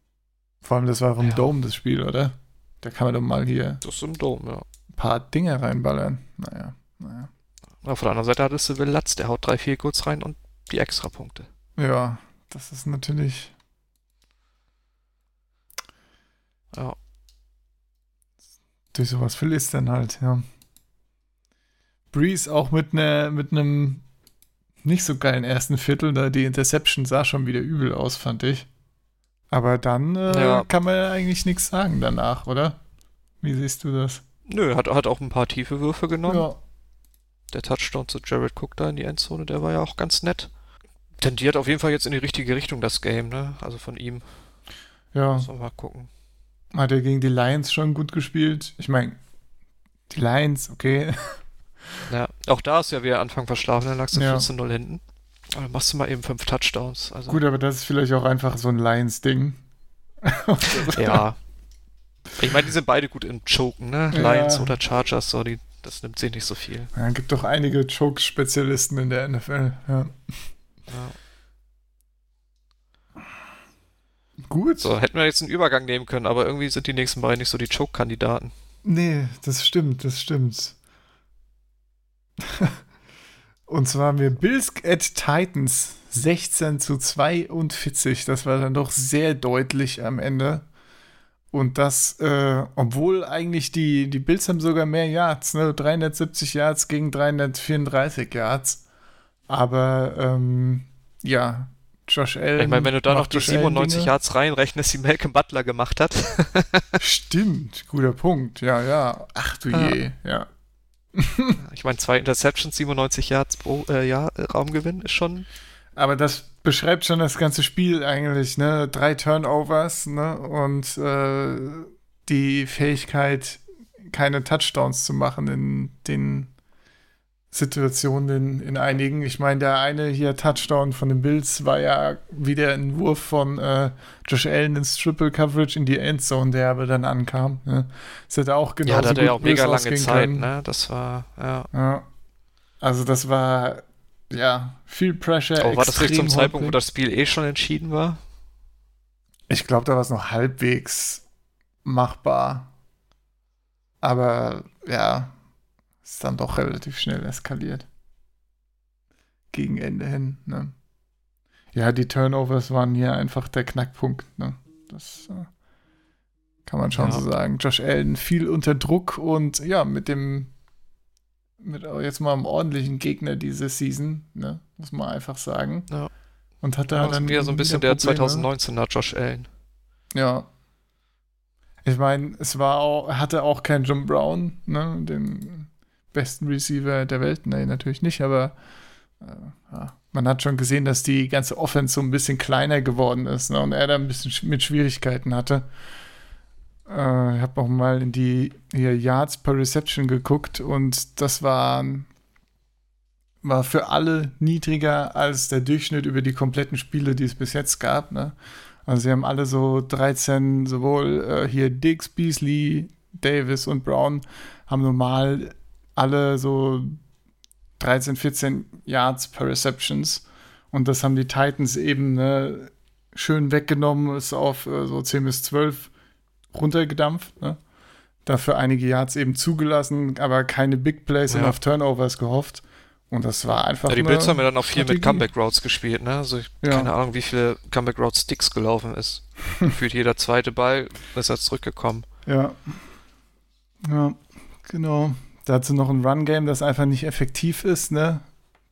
Vor allem, das war im ja. Dome das Spiel, oder? Da kann man doch mal hier. Das ist im Dome, ja. Ein paar Dinge reinballern. Naja, naja. Auf der anderen Seite hattest du Will Latz, der haut drei, vier kurz rein und die Extrapunkte. Ja, das ist natürlich. Ja. Durch sowas viel ist dann halt, ja. Breeze auch mit ne, mit einem nicht so geilen ersten Viertel, da die Interception sah schon wieder übel aus, fand ich. Aber dann äh, ja. kann man ja eigentlich nichts sagen danach, oder? Wie siehst du das? Nö, hat, hat auch ein paar tiefe Würfe genommen. Ja. Der Touchdown zu Jared Cook da in die Endzone, der war ja auch ganz nett tendiert auf jeden Fall jetzt in die richtige Richtung, das Game, ne? Also von ihm. Ja. Muss man mal gucken. Hat er gegen die Lions schon gut gespielt? Ich meine, die Lions, okay. Ja, auch da ist ja wieder Anfang verschlafen, dann lagst du ja. 14-0 hinten. Aber dann machst du mal eben fünf Touchdowns. Also. Gut, aber das ist vielleicht auch einfach so ein Lions-Ding. ja. Ich meine, die sind beide gut im Choken, ne? Ja. Lions oder Chargers, so, die, das nimmt sich nicht so viel. Ja, gibt doch einige Choke-Spezialisten in der NFL, ja. Ja. Gut. So, hätten wir jetzt einen Übergang nehmen können, aber irgendwie sind die nächsten beiden nicht so die Choke-Kandidaten. Nee, das stimmt, das stimmt. Und zwar haben wir Bills at Titans 16 zu 42. Das war dann doch sehr deutlich am Ende. Und das, äh, obwohl eigentlich die, die Bills haben sogar mehr Yards, ne? 370 Yards gegen 334 Yards. Aber ähm, ja, Josh Allen. Ich meine, wenn du da noch die 97 Yards reinrechnest, die Malcolm Butler gemacht hat. Stimmt, guter Punkt. Ja, ja. Ach du je, ja. ich meine, zwei Interceptions, 97 Yards pro äh, Jahr äh, Raumgewinn ist schon. Aber das beschreibt schon das ganze Spiel eigentlich, ne? Drei Turnovers, ne? Und äh, die Fähigkeit, keine Touchdowns zu machen in den Situationen in, in einigen. Ich meine, der eine hier Touchdown von den Bills war ja wieder ein Wurf von äh, Josh Allen ins Triple Coverage in die Endzone, der aber dann ankam. Ne? Das hätte auch genau Ja, da hatte ja auch mega lange Zeit, können. ne? Das war, ja. ja. Also das war, ja, viel Pressure. Oh, war das nicht zum Zeitpunkt, wo das Spiel eh schon entschieden war? Ich glaube, da war es noch halbwegs machbar. Aber ja, ist dann doch relativ schnell eskaliert. Gegen Ende hin, ne? Ja, die Turnovers waren hier einfach der Knackpunkt, ne? Das äh, kann man schon ja. so sagen. Josh Allen viel unter Druck und ja, mit dem mit jetzt mal einem ordentlichen Gegner diese Season, ne? Muss man einfach sagen. Ja. Und hat da ja, dann wieder so ein bisschen der 2019er Josh Allen. Ja. Ich meine, es war auch, hatte auch keinen Jim Brown, ne, den besten Receiver der Welt. Nee, natürlich nicht, aber äh, ja. man hat schon gesehen, dass die ganze Offense so ein bisschen kleiner geworden ist ne, und er da ein bisschen mit Schwierigkeiten hatte. Äh, ich habe auch mal in die Yards per Reception geguckt und das war, war für alle niedriger als der Durchschnitt über die kompletten Spiele, die es bis jetzt gab. Ne? Also sie haben alle so 13, sowohl äh, hier Diggs, Beasley, Davis und Brown haben normal alle so 13, 14 Yards per Receptions. Und das haben die Titans eben ne, schön weggenommen, ist auf äh, so 10 bis 12 runtergedampft. Ne? Dafür einige Yards eben zugelassen, aber keine Big Plays ja. und auf Turnovers gehofft. Und das war einfach. Ja, die Bills haben ja dann auch viel mit Comeback Routes gespielt, ne? Also ich, ja. keine Ahnung, wie viele Comeback Routes Sticks gelaufen ist. Gefühlt jeder zweite Ball ist er zurückgekommen. Ja. Ja, genau. Dazu noch ein Run-Game, das einfach nicht effektiv ist, ne?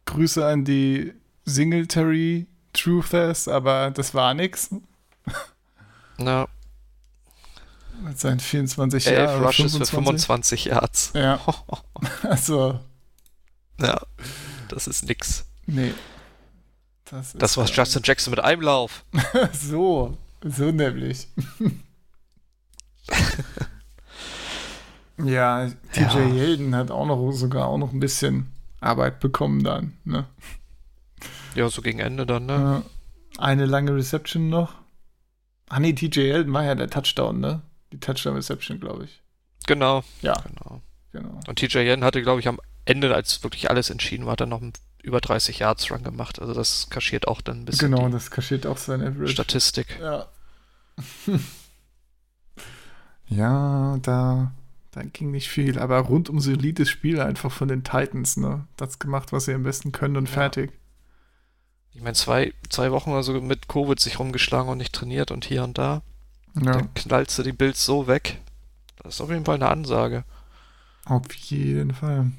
Grüße an die Singletary Truthers, aber das war nix. Ja. Mit seinen 24 Jahren. Rushes 25. für 25 Yards. Ja. also. Ja, das ist nix. Nee. Das, das war Justin Jackson mit einem Lauf. so, so nämlich. Ja, TJ ja. Hilden hat auch noch sogar auch noch ein bisschen Arbeit bekommen dann, ne? Ja, so gegen Ende dann, ne? Eine lange Reception noch. Ah nee, TJ Hilden war ja der Touchdown, ne? Die Touchdown Reception, glaube ich. Genau. Ja. Genau. genau. Und TJ Hilden hatte, glaube ich, am Ende, als wirklich alles entschieden war, dann noch einen über 30 Yards Run gemacht. Also das kaschiert auch dann ein bisschen. Genau, das kaschiert auch seine Average. Statistik. Ja. ja, da, da ging nicht viel, aber rund um solides Spiel einfach von den Titans, ne? Das gemacht, was sie am besten können und ja. fertig. Ich meine, zwei, zwei Wochen oder so mit Covid sich rumgeschlagen und nicht trainiert und hier und da. Ja. Dann knallst du die Bills so weg. Das ist auf jeden Fall eine Ansage. Auf jeden Fall.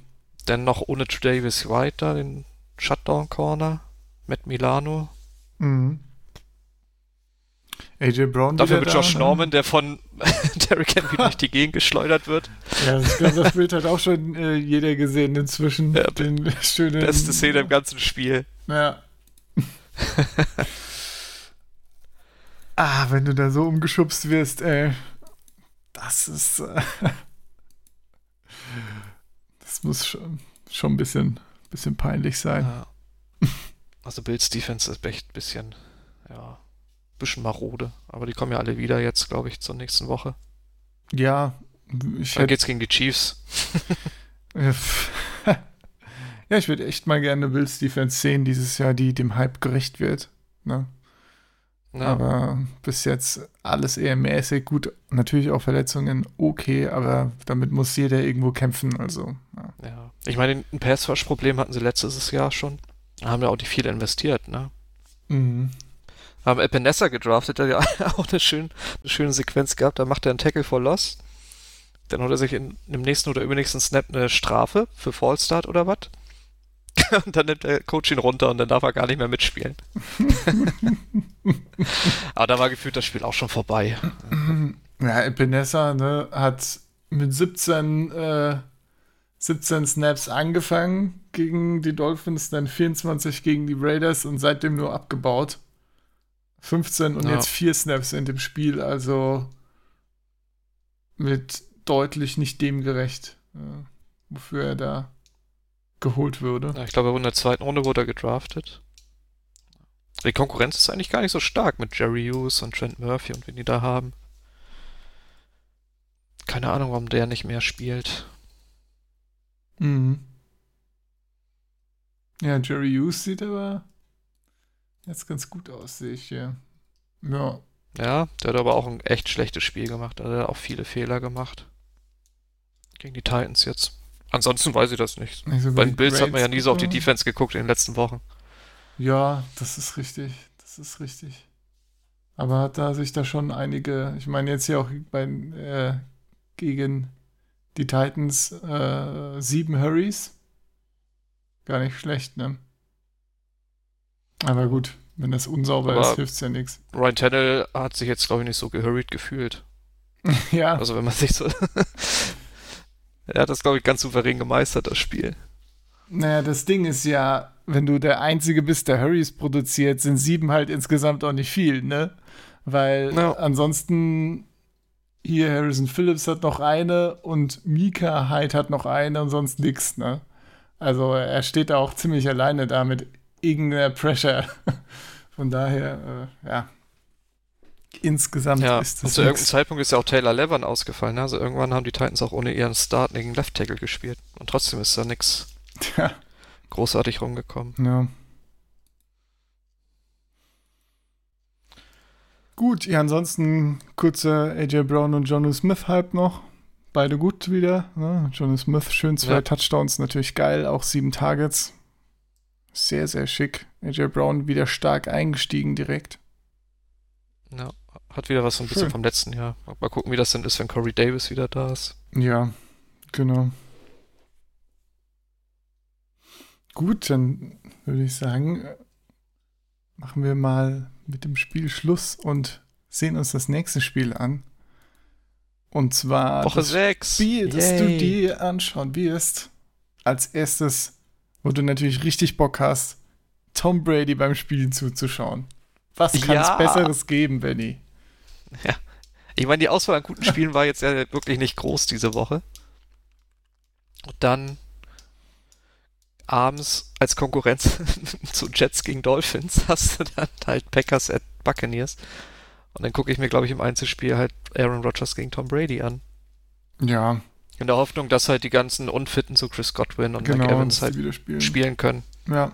Denn noch ohne Davis White da, den Shutdown Corner mit Milano. Mhm. AJ Brown. Dafür mit Josh da, ne? Norman, der von Derrick Henry durch die Gegend geschleudert wird. Ja, das, das Bild hat auch schon äh, jeder gesehen inzwischen. Ja, den schönen, beste Szene im ganzen Spiel. Ja. ah, wenn du da so umgeschubst wirst, ey. Das ist. Äh, das muss schon, schon ein bisschen, bisschen peinlich sein. Ja. Also Bills Defense ist echt ein bisschen, ja, bisschen marode. Aber die kommen ja alle wieder jetzt, glaube ich, zur nächsten Woche. Ja. Ich Dann geht's gegen die Chiefs. ja, ich würde echt mal gerne Bills Defense sehen dieses Jahr, die dem Hype gerecht wird. Ne? Ja. Aber bis jetzt alles eher mäßig. Gut, natürlich auch Verletzungen okay, aber damit muss jeder irgendwo kämpfen. Also, ja. ja. Ich meine, ein Pass-Rush-Problem hatten sie letztes Jahr schon. Da haben ja auch die viel investiert, ne? Mhm. Haben Epinesa gedraftet, der ja auch eine, schön, eine schöne Sequenz gehabt. Da macht er einen Tackle for Loss. Dann holt er sich in, im nächsten oder übernächsten Snap eine Strafe für Fallstart oder was. und dann nimmt der Coach ihn runter und dann darf er gar nicht mehr mitspielen. Aber da war gefühlt das Spiel auch schon vorbei. Ja, Epinesa ne, hat mit 17, äh, 17 Snaps angefangen gegen die Dolphins, dann 24 gegen die Raiders und seitdem nur abgebaut. 15 und ja. jetzt 4 Snaps in dem Spiel, also mit deutlich nicht dem gerecht, äh, wofür er da geholt würde. Ja, ich glaube, in der zweiten Runde wurde er gedraftet. Die Konkurrenz ist eigentlich gar nicht so stark mit Jerry Hughes und Trent Murphy und wen die da haben. Keine Ahnung, warum der nicht mehr spielt. Mhm. Ja, Jerry Hughes sieht aber jetzt ganz gut aus, sehe ich hier. Ja. Ja, der hat aber auch ein echt schlechtes Spiel gemacht. Also er hat auch viele Fehler gemacht. Gegen die Titans jetzt. Ansonsten weiß ich das nicht. nicht so Bei den Bills hat man ja nie so auf die Defense geguckt in den letzten Wochen. Ja, das ist richtig. Das ist richtig. Aber hat da sich da schon einige, ich meine jetzt hier auch bei, äh, gegen die Titans äh, sieben Hurries. Gar nicht schlecht, ne? Aber gut, wenn das unsauber Aber ist, hilft es ja nichts. Ryan Tannell hat sich jetzt, glaube ich, nicht so gehurried gefühlt. ja. Also wenn man sich so. er hat das, glaube ich, ganz souverän gemeistert, das Spiel. Naja, das Ding ist ja, wenn du der Einzige bist, der Hurries produziert, sind sieben halt insgesamt auch nicht viel, ne? Weil no. ansonsten hier Harrison Phillips hat noch eine und Mika Hyde hat noch eine und sonst nichts, ne? Also er steht da auch ziemlich alleine da mit irgendeiner Pressure. Von daher, äh, ja. Insgesamt ja, ist das. Und zu irgendeinem Zeitpunkt ist ja auch Taylor Levin ausgefallen. Ne? Also irgendwann haben die Titans auch ohne ihren startenden Left Tackle gespielt. Und trotzdem ist da nichts ja. großartig rumgekommen. Ja. Gut, ja, ansonsten kurzer AJ Brown und Jono Smith Hype noch. Beide gut wieder. Ne? Jono Smith, schön zwei ja. Touchdowns, natürlich geil, auch sieben Targets. Sehr, sehr schick. AJ Brown wieder stark eingestiegen direkt. Ja, hat wieder was so ein bisschen vom letzten Jahr. Mal gucken, wie das denn ist, wenn Corey Davis wieder da ist. Ja, genau. Gut, dann würde ich sagen, machen wir mal mit dem Spiel Schluss und sehen uns das nächste Spiel an. Und zwar Woche 6. Spiel, das Yay. du dir anschauen wirst. Als erstes, wo du natürlich richtig Bock hast, Tom Brady beim Spielen zuzuschauen. Was kann es ja. Besseres geben, Benny? Ja. Ich meine, die Auswahl an guten Spielen war jetzt ja wirklich nicht groß diese Woche. Und dann abends als Konkurrenz zu Jets gegen Dolphins hast du dann halt Packers at Buccaneers. Und dann gucke ich mir, glaube ich, im Einzelspiel halt Aaron Rodgers gegen Tom Brady an. Ja. In der Hoffnung, dass halt die ganzen Unfitten, so Chris Godwin und genau, Mike Evans halt spielen. spielen können. Ja.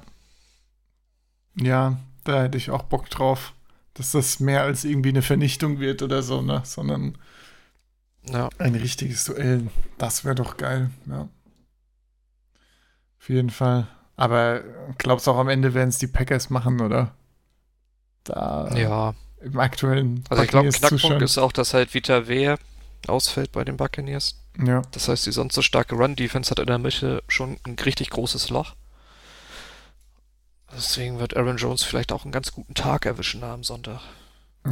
Ja, da hätte ich auch Bock drauf, dass das mehr als irgendwie eine Vernichtung wird oder so, ne? Sondern ja. ein richtiges Duell. Das wäre doch geil, ja. Auf jeden Fall. Aber glaubst du auch am Ende werden es die Packers machen, oder? Da ja. im aktuellen Also ich glaube, Knackpunkt ist auch, dass halt Vita Wehr ausfällt bei den Buccaneers. Ja. Das heißt, die sonst so starke Run-Defense hat in der Mitte schon ein richtig großes Loch. Deswegen wird Aaron Jones vielleicht auch einen ganz guten Tag erwischen am Sonntag.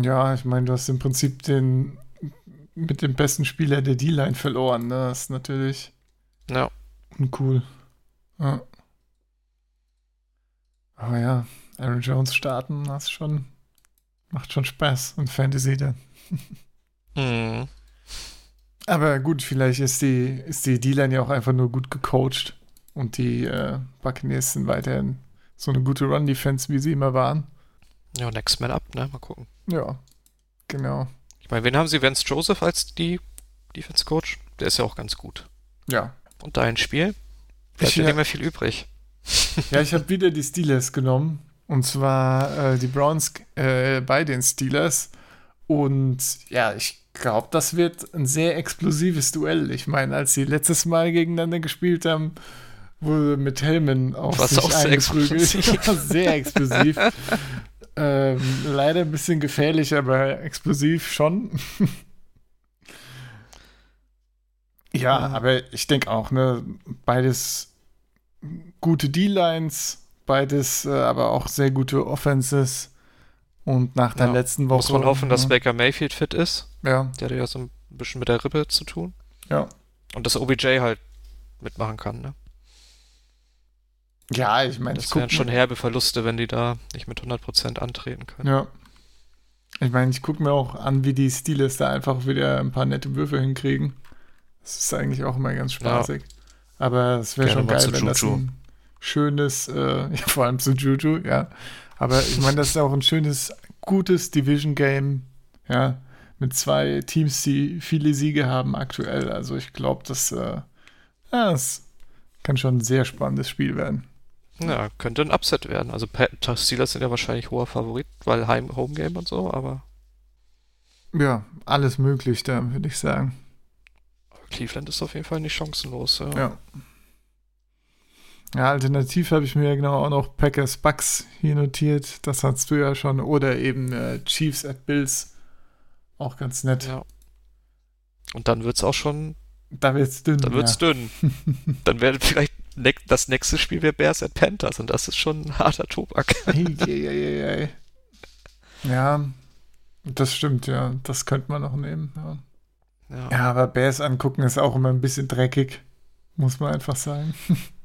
Ja, ich meine, du hast im Prinzip den mit dem besten Spieler der D-Line verloren. Ne? Das ist natürlich ja. uncool. Ja. Aber ja, Aaron Jones starten, das schon, macht schon Spaß und Fantasy dann. mhm. Aber gut, vielleicht ist die, ist die D-Line ja auch einfach nur gut gecoacht und die äh, Buccaneers sind weiterhin so eine gute Run-Defense, wie sie immer waren. Ja, Next Man Up, ne? Mal gucken. Ja, genau. Ich meine, wen haben sie? Vance Joseph als die Defense-Coach? Der ist ja auch ganz gut. Ja. Und dein Spiel? Bleibt ja nicht mehr viel übrig. Ja, ich habe wieder die Steelers genommen. Und zwar äh, die Browns äh, bei den Steelers. Und ja, ich glaube, das wird ein sehr explosives Duell. Ich meine, als sie letztes Mal gegeneinander gespielt haben, wurde mit Helmen auf Was sich auch eingeprügelt. Sehr explosiv. sehr explosiv. ähm, leider ein bisschen gefährlich, aber explosiv schon. ja, aber ich denke auch, ne, beides gute D-Lines, beides äh, aber auch sehr gute Offenses. Und nach der ja, letzten Woche. Muss man hoffen, dass Baker Mayfield fit ist. Ja. Der hat ja so ein bisschen mit der Rippe zu tun. Ja. Und dass OBJ halt mitmachen kann, ne? Ja, ich meine, das wären schon herbe Verluste, wenn die da nicht mit 100% antreten können. Ja. Ich meine, ich gucke mir auch an, wie die Steelers da einfach wieder ein paar nette Würfe hinkriegen. Das ist eigentlich auch immer ganz spaßig. Ja. Aber es wäre schon geil, wenn Juju. das ein schönes, äh, ja, vor allem zu Juju, ja. Aber ich meine, das ist auch ein schönes, gutes Division-Game, ja, mit zwei Teams, die viele Siege haben aktuell. Also ich glaube, das, äh, das kann schon ein sehr spannendes Spiel werden. Ja, könnte ein Upset werden. Also Steelers sind ja wahrscheinlich hoher Favorit, weil Heim Home Game und so, aber. Ja, alles möglich da, würde ich sagen. Cleveland ist auf jeden Fall nicht chancenlos. Ja. ja. Ja, alternativ habe ich mir ja genau auch noch Packers Bucks hier notiert. Das hast du ja schon. Oder eben äh, Chiefs at Bills. Auch ganz nett. Ja. Und dann wird es auch schon. Da wird es dünn. Dann wird es ja. dünn. dann wäre vielleicht ne das nächste Spiel wäre Bears at Panthers und das ist schon ein harter Tobak. ja, das stimmt, ja. Das könnte man noch nehmen. Ja. Ja. ja, aber Bears angucken ist auch immer ein bisschen dreckig. Muss man einfach sagen.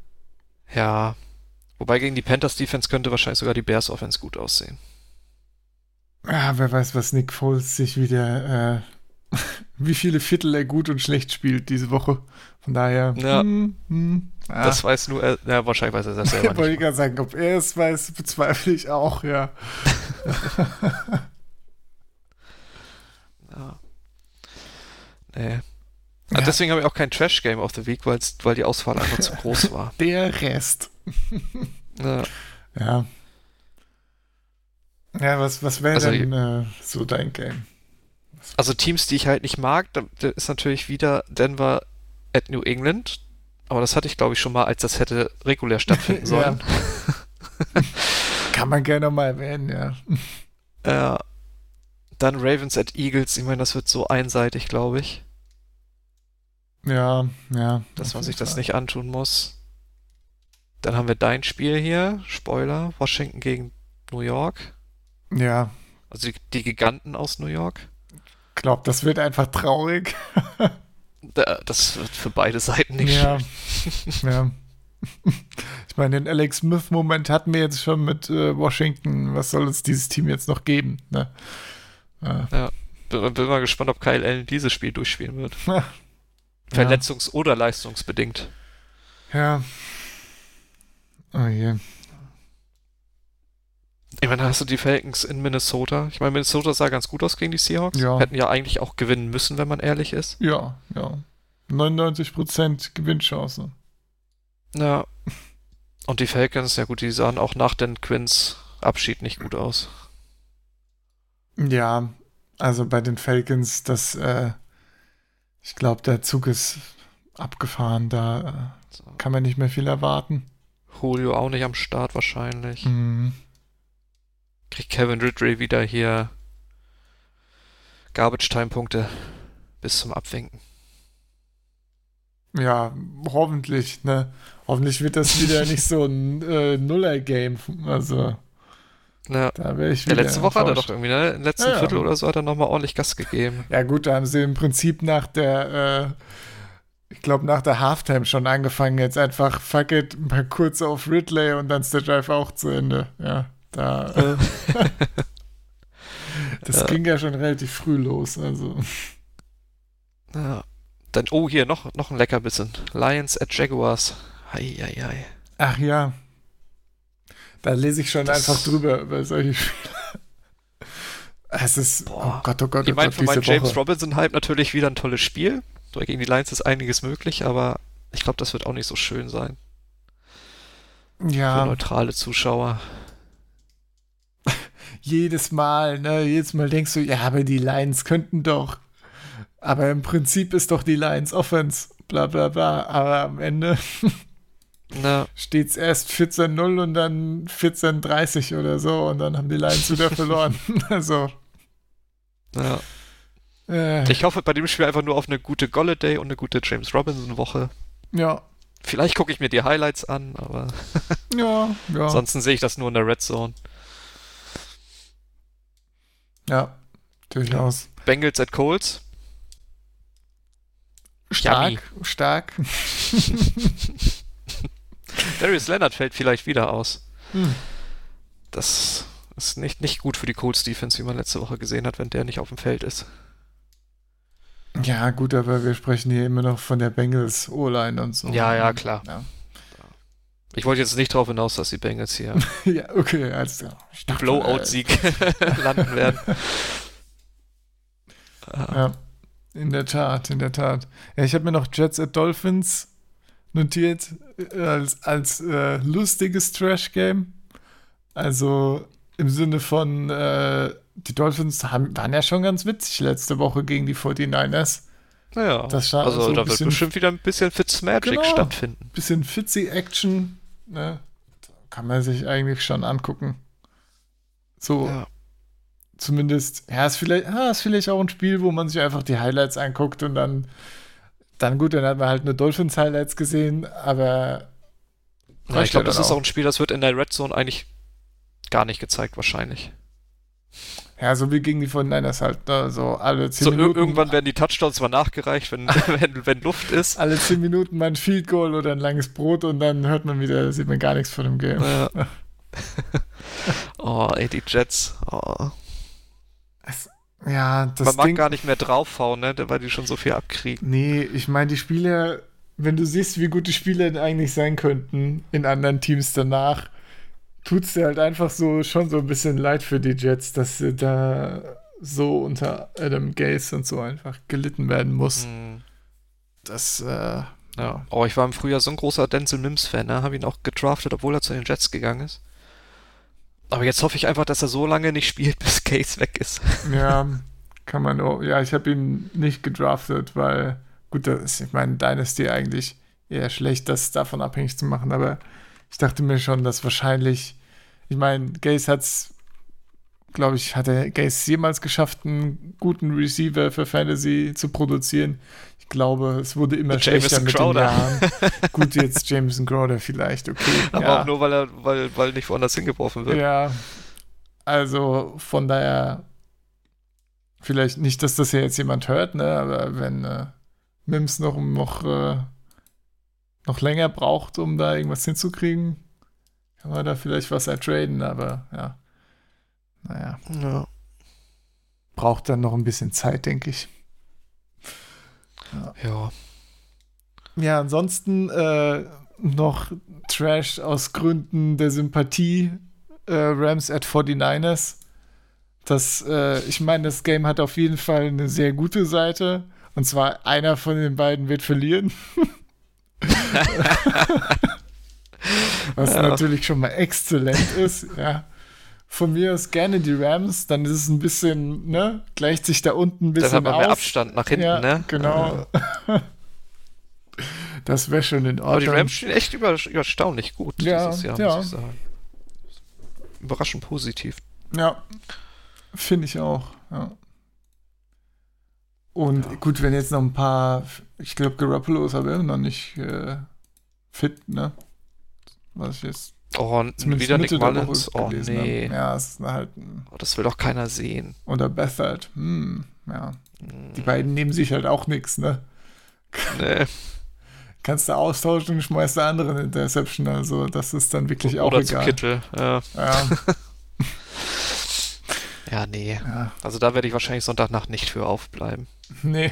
Ja. Wobei gegen die Panthers Defense könnte wahrscheinlich sogar die Bears Offense gut aussehen. Ja, wer weiß, was Nick Foles sich wieder, äh, wie viele Viertel er gut und schlecht spielt diese Woche. Von daher. Ja. Hm, hm, ah. Das weiß nur er, ja, wahrscheinlich weiß er das selber. nicht. Wollte ich gerade sagen, ob er es weiß, bezweifle ich auch, ja. ja. Nee. Ja. Deswegen habe ich auch kein Trash Game of the Week, weil die Auswahl einfach zu groß war. Der Rest. ja. Ja. Ja, was, was wäre also, denn äh, so dein Game? Also Teams, die ich halt nicht mag, da, da ist natürlich wieder Denver at New England. Aber das hatte ich, glaube ich, schon mal, als das hätte regulär stattfinden sollen. Kann man gerne mal erwähnen, ja. Ja. Dann Ravens at Eagles. Ich meine, das wird so einseitig, glaube ich. Ja, ja. Dass man sich das nicht antun muss. Dann haben wir dein Spiel hier, Spoiler, Washington gegen New York. Ja. Also die, die Giganten aus New York. Ich glaube, das wird einfach traurig. das wird für beide Seiten nicht ja. schön. ja. Ich meine, den Alex Smith-Moment hatten wir jetzt schon mit äh, Washington. Was soll uns dieses Team jetzt noch geben? Ne? Ja. ja. Bin, bin, mal gespannt, ob Kyle Allen dieses Spiel durchspielen wird. Verletzungs- ja. oder leistungsbedingt. Ja. Oh je. Ich meine, hast du die Falcons in Minnesota? Ich meine, Minnesota sah ganz gut aus gegen die Seahawks. Ja. Hätten ja eigentlich auch gewinnen müssen, wenn man ehrlich ist. Ja, ja. 99% Gewinnchance. Ja. Und die Falcons, ja gut, die sahen auch nach den Quins Abschied nicht gut aus. Ja, also bei den Falcons, das äh, ich glaube, der Zug ist abgefahren. Da äh, so. kann man nicht mehr viel erwarten. Julio auch nicht am Start wahrscheinlich. Mhm. Kriegt Kevin Ridley wieder hier Garbage-Time-Punkte bis zum Abwinken. Ja, hoffentlich, ne? Hoffentlich wird das wieder nicht so ein äh, Nuller-Game. Also. Ja. Da wäre ich wieder. Ja, letzte Woche hat er doch irgendwie, ne? Im letzten ja, Viertel oder so hat er nochmal ordentlich Gas gegeben. Ja, gut, da haben sie im Prinzip nach der, äh, ich glaube, nach der Halftime schon angefangen, jetzt einfach fuck it, mal kurz auf Ridley und dann ist der Drive auch zu Ende. Ja, da. das ging ja schon relativ früh los, also. Ja. Dann, oh, hier, noch, noch ein Leckerbissen. Lions at Jaguars. Hei, hei, hei. Ach ja, da lese ich schon das einfach drüber über solche Spiele. Es ist, Boah. oh Gott, oh Gott, oh Ich meine, für meinen James Robinson-Hype natürlich wieder ein tolles Spiel. Gegen die Lions ist einiges möglich, aber ich glaube, das wird auch nicht so schön sein. Ja. Für neutrale Zuschauer. jedes Mal, ne, jedes Mal denkst du, ja, aber die Lions könnten doch. Aber im Prinzip ist doch die Lions Offense, bla bla bla. Aber am Ende steht es erst 14-0 und dann 14-30 oder so und dann haben die Lions wieder verloren. also. Ja. Äh. Ich hoffe bei dem Spiel einfach nur auf eine gute Golladay und eine gute James Robinson-Woche. Ja. Vielleicht gucke ich mir die Highlights an, aber. ja, ja. Ansonsten sehe ich das nur in der Red Zone. Ja, durchaus. Bengals at Colts. Stark, Yummy. stark. Darius Leonard fällt vielleicht wieder aus. Hm. Das ist nicht, nicht gut für die Colts Defense, wie man letzte Woche gesehen hat, wenn der nicht auf dem Feld ist. Ja, gut, aber wir sprechen hier immer noch von der Bengals O-Line und so. Ja, ja, klar. Ja. Ich wollte jetzt nicht darauf hinaus, dass die Bengals hier ja, okay, klar. Blowout-Sieg landen werden. ja, in der Tat, in der Tat. Ja, ich habe mir noch Jets at Dolphins notiert äh, als, als äh, lustiges Trash-Game. Also im Sinne von, äh, die Dolphins haben, waren ja schon ganz witzig letzte Woche gegen die 49ers. Naja, das also so da wird bestimmt wieder ein bisschen Fitzmagic genau, stattfinden. Bisschen Fitzy-Action, ne? Kann man sich eigentlich schon angucken. So, ja. zumindest, ja, ist vielleicht, ja, ist vielleicht auch ein Spiel, wo man sich einfach die Highlights anguckt und dann, dann gut, dann hat man halt nur Dolphins-Highlights gesehen, aber. Ja, ich glaube, das ist auch ein Spiel, das wird in der Red Zone eigentlich gar nicht gezeigt, wahrscheinlich. Ja, so wie gegen die von Niners halt, ne? so alle 10 so, Minuten. Irgendwann werden die Touchdowns mal nachgereicht, wenn, wenn, wenn Luft ist. Alle 10 Minuten mal ein Field Goal oder ein langes Brot und dann hört man wieder, sieht man gar nichts von dem Game. Ja. oh, ey, die Jets. Oh. Es, ja, das Man mag Ding, gar nicht mehr draufhauen, ne, weil die schon so viel abkriegen. Nee, ich meine, die Spieler, wenn du siehst, wie gut die Spieler eigentlich sein könnten in anderen Teams danach, tut es dir halt einfach so schon so ein bisschen leid für die Jets, dass sie da so unter Adam Gaze und so einfach gelitten werden muss. Mhm. Das, äh, ja. Oh, ich war im Frühjahr so ein großer Denzel Mims-Fan, ne? Habe ihn auch gedraftet, obwohl er zu den Jets gegangen ist. Aber jetzt hoffe ich einfach, dass er so lange nicht spielt, bis Case weg ist. Ja, kann man auch. Ja, ich habe ihn nicht gedraftet, weil, gut, das ist, ich meine, Dynasty eigentlich eher schlecht, das davon abhängig zu machen, aber ich dachte mir schon, dass wahrscheinlich, ich meine, Gaze hat es, glaube ich, hat er Gaze jemals geschafft, einen guten Receiver für Fantasy zu produzieren. Ich glaube, es wurde immer schlechter mit Crowder. den Jahren. Gut, jetzt Jameson Crowder vielleicht, okay. Aber ja. auch nur, weil er, weil, weil nicht woanders hingeworfen wird. Ja. Also von daher, vielleicht nicht, dass das ja jetzt jemand hört, ne? Aber wenn äh, Mims noch, noch äh, noch länger braucht, um da irgendwas hinzukriegen, kann man da vielleicht was ertraden, aber ja. Naja. Ja. Braucht dann noch ein bisschen Zeit, denke ich. Ja. Ja, ansonsten äh, noch Trash aus Gründen der Sympathie. Äh, Rams at 49ers. Das, äh, ich meine, das Game hat auf jeden Fall eine sehr gute Seite. Und zwar einer von den beiden wird verlieren. Was ja. natürlich schon mal exzellent ist, ja. Von mir aus gerne die Rams, dann ist es ein bisschen, ne, gleicht sich da unten ein bisschen Dann hat man mehr Abstand nach hinten, ja, ne? Genau. das wäre schon in Ordnung. Aber die Rams stehen echt über, überstaunlich gut ja, dieses Jahr, ja. muss ich sagen. Überraschend positiv. Ja, finde ich auch, ja. Und ja. gut, wenn jetzt noch ein paar, ich glaube, Garoppolo ist aber immer noch nicht äh, fit, ne? Was ich jetzt. Oh, wieder Nick Mullins. Oh, nee. Habe. Ja, es ist halt ein oh, das will doch keiner sehen. Oder Bethard. Hm, ja. Hm. Die beiden nehmen sich halt auch nichts, ne? Nee. Kannst du austauschen und schmeißt der andere eine Interception. Also, das ist dann wirklich Oder auch Oder egal. Zu Kittel, ja. Ja. ja, nee. Ja. Also, da werde ich wahrscheinlich Sonntagnacht nicht für aufbleiben. Nee.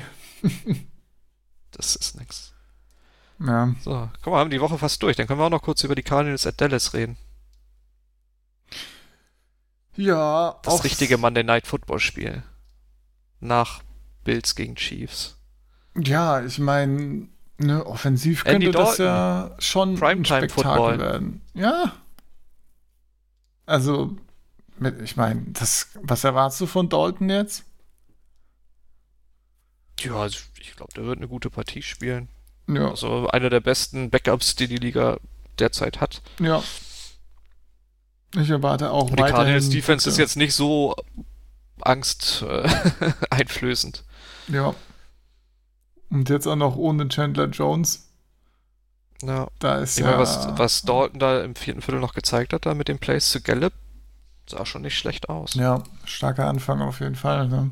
das ist nix. Ja. So, guck mal, haben die Woche fast durch. Dann können wir auch noch kurz über die Cardinals at Dallas reden. Ja. Das richtige Monday Night Football Spiel. Nach Bills gegen Chiefs. Ja, ich meine, ne, offensiv könnte Andy das ja schon Primetime ein Spektakel Football. werden. Ja. Also, ich meine, das, was erwartest du von Dalton jetzt? Ja, also ich glaube, der wird eine gute Partie spielen. Ja. Also einer der besten Backups, die die Liga derzeit hat. Ja. Ich erwarte auch Und die Cardinals Defense ist jetzt nicht so Angst äh, einflößend. Ja. Und jetzt auch noch ohne Chandler Jones. Ja. Da ist ich ja. Meine, was, was Dalton da im vierten Viertel noch gezeigt hat, da mit dem Plays zu Gallup, sah schon nicht schlecht aus. Ja, starker Anfang auf jeden Fall. Ne?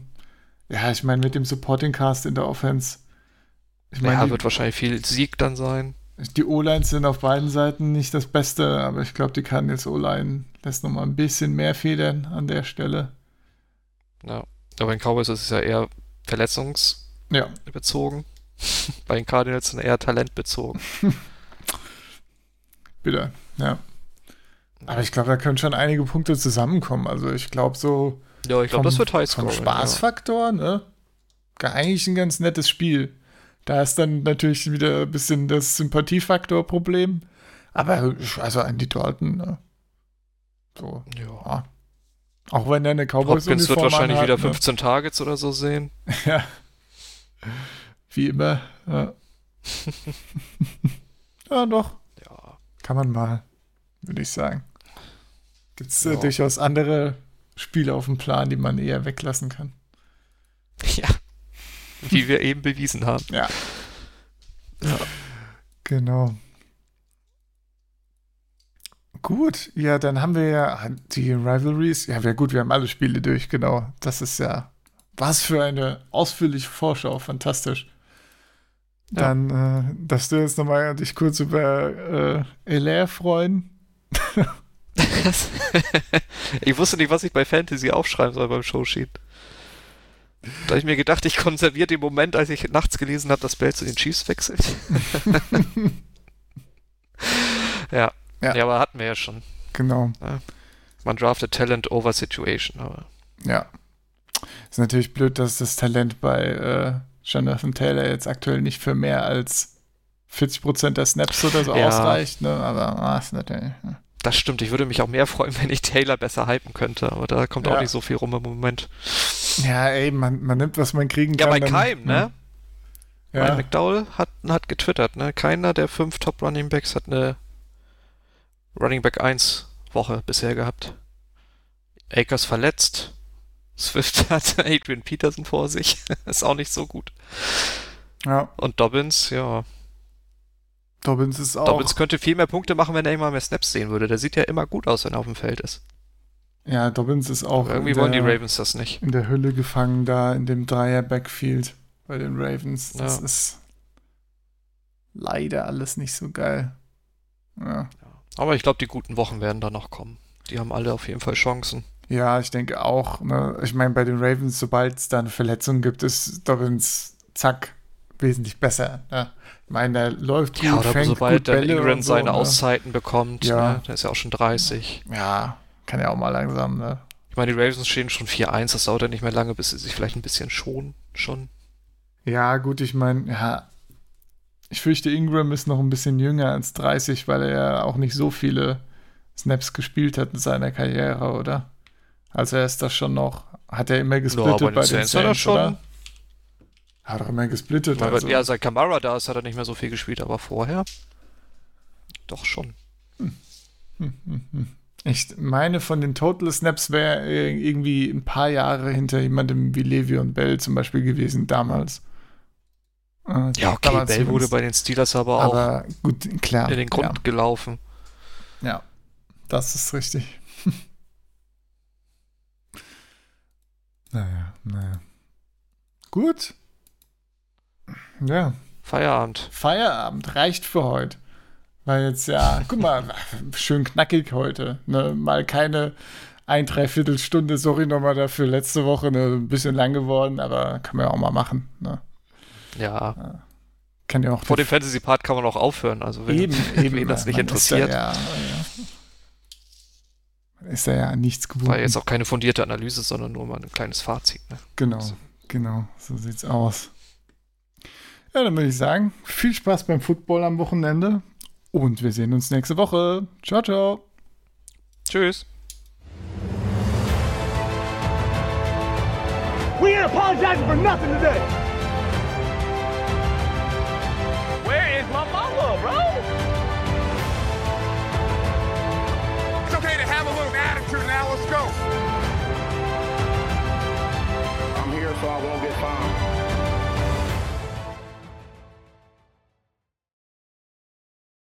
Ja, ich meine, mit dem Supporting Cast in der Offense. Ich meine, ja, wird wahrscheinlich viel Sieg dann sein. Die O-Lines sind auf beiden Seiten nicht das Beste, aber ich glaube, die jetzt O-Line lässt nochmal ein bisschen mehr federn an der Stelle. Ja, aber in Cowboys ist es ja eher verletzungsbezogen. Ja. Bei den Cardinals sind eher talentbezogen. Bitte, ja. Aber ich glaube, da können schon einige Punkte zusammenkommen. Also ich glaube so ja, ich glaube, das wird Highscore. Vom Spaßfaktor, ja. ne? Eigentlich ein ganz nettes Spiel. Da ist dann natürlich wieder ein bisschen das Sympathiefaktor-Problem. Aber also an die Dalton, ne? So, ja. Auch wenn er eine Cowboys-Uniform Hopkins wird wahrscheinlich hat, wieder 15 ne? Targets oder so sehen. ja. Wie immer. Ja, ja doch. Ja. Kann man mal, würde ich sagen. Gibt es äh, ja. durchaus andere Spiele auf dem Plan, die man eher weglassen kann. Ja. Wie wir eben bewiesen haben. Ja. Ja. Genau. Gut, ja, dann haben wir ja die Rivalries. Ja, wäre gut, wir haben alle Spiele durch, genau. Das ist ja was für eine ausführliche Vorschau, fantastisch. Ja. Dann äh, darfst du jetzt nochmal dich kurz über äh, Elair freuen. ich wusste nicht, was ich bei Fantasy aufschreiben soll beim Showsheet. Da habe ich mir gedacht, ich konserviere den Moment, als ich nachts gelesen habe, dass Bell zu den Chiefs wechselt. ja. ja. ja. aber hatten wir ja schon. Genau. Ja. Man draftet Talent over Situation, aber. Ja. Ist natürlich blöd, dass das Talent bei äh, Jonathan Taylor jetzt aktuell nicht für mehr als 40% der Snaps oder so ja. ausreicht, ne? Aber ah, ist natürlich. Ne? Das stimmt, ich würde mich auch mehr freuen, wenn ich Taylor besser hypen könnte, aber da kommt ja. auch nicht so viel rum im Moment. Ja, ey, man, man nimmt, was man kriegen kann. Ja, bei Keim, ne? Ja. Ryan McDowell hat, hat getwittert, ne? Keiner der fünf Top Running Backs hat eine Running Back 1 Woche bisher gehabt. Akers verletzt. Swift hat Adrian Peterson vor sich. ist auch nicht so gut. Ja. Und Dobbins, ja. Dobbins ist auch. Dobbins könnte viel mehr Punkte machen, wenn er immer mehr Snaps sehen würde. Der sieht ja immer gut aus, wenn er auf dem Feld ist. Ja, Dobbins ist auch. Aber irgendwie wollen die Ravens das nicht. In der Hülle gefangen, da in dem Dreier-Backfield bei den Ravens. Das ja. ist leider alles nicht so geil. Ja. Aber ich glaube, die guten Wochen werden da noch kommen. Die haben alle auf jeden Fall Chancen. Ja, ich denke auch. Ne? Ich meine, bei den Ravens, sobald es da eine Verletzung gibt, ist Dobbins zack wesentlich besser. Ne? Ich meine, der läuft gut, ja, oder fängt sobald gut Bälle Ingram so, seine ne? Auszeiten bekommt, ja. Ne? der ist ja auch schon 30. Ja, kann ja auch mal langsam, ne? Ich meine, die Ravens stehen schon 4-1, das dauert ja nicht mehr lange, bis sie sich vielleicht ein bisschen schonen, schon. Ja, gut, ich meine, ja, ich fürchte, Ingram ist noch ein bisschen jünger als 30, weil er ja auch nicht so viele Snaps gespielt hat in seiner Karriere, oder? Also er ist das schon noch, hat er immer gesplittet ja, bei den Saints, Saints schon, oder? Hat auch immer gesplittet. Aber, also. Ja, seit Kamara da ist, hat er nicht mehr so viel gespielt, aber vorher doch schon. Hm. Hm, hm, hm. Ich meine, von den Total Snaps wäre er irgendwie ein paar Jahre hinter jemandem wie Levi und Bell zum Beispiel gewesen damals. Äh, ja, okay, Bell zumindest. wurde bei den Steelers aber auch aber gut, klar, in den Grund ja. gelaufen. Ja, das ist richtig. naja, naja. Gut, ja. Feierabend. Feierabend reicht für heute. Weil jetzt ja, guck mal, schön knackig heute. Ne? Mal keine ein, dreiviertel Stunde, sorry nochmal dafür, letzte Woche ne, ein bisschen lang geworden, aber kann man ja auch mal machen. Ne? Ja. ja. Kann ja auch Vor dem Fantasy-Part kann man auch aufhören, also wenn, eben, eben, wen das nicht interessiert. Ja, ja, ist ja, ja nichts geworden. War jetzt auch keine fundierte Analyse, sondern nur mal ein kleines Fazit. Ne? Genau, also. genau, so sieht's aus. Ja, dann würde ich sagen, viel Spaß beim Football am Wochenende und wir sehen uns nächste Woche. Ciao, ciao. Tschüss. We ain't apologizing for nothing today. Where is my mama, bro? It's okay to have a little attitude now. Let's go. I'm here so I won't get fined.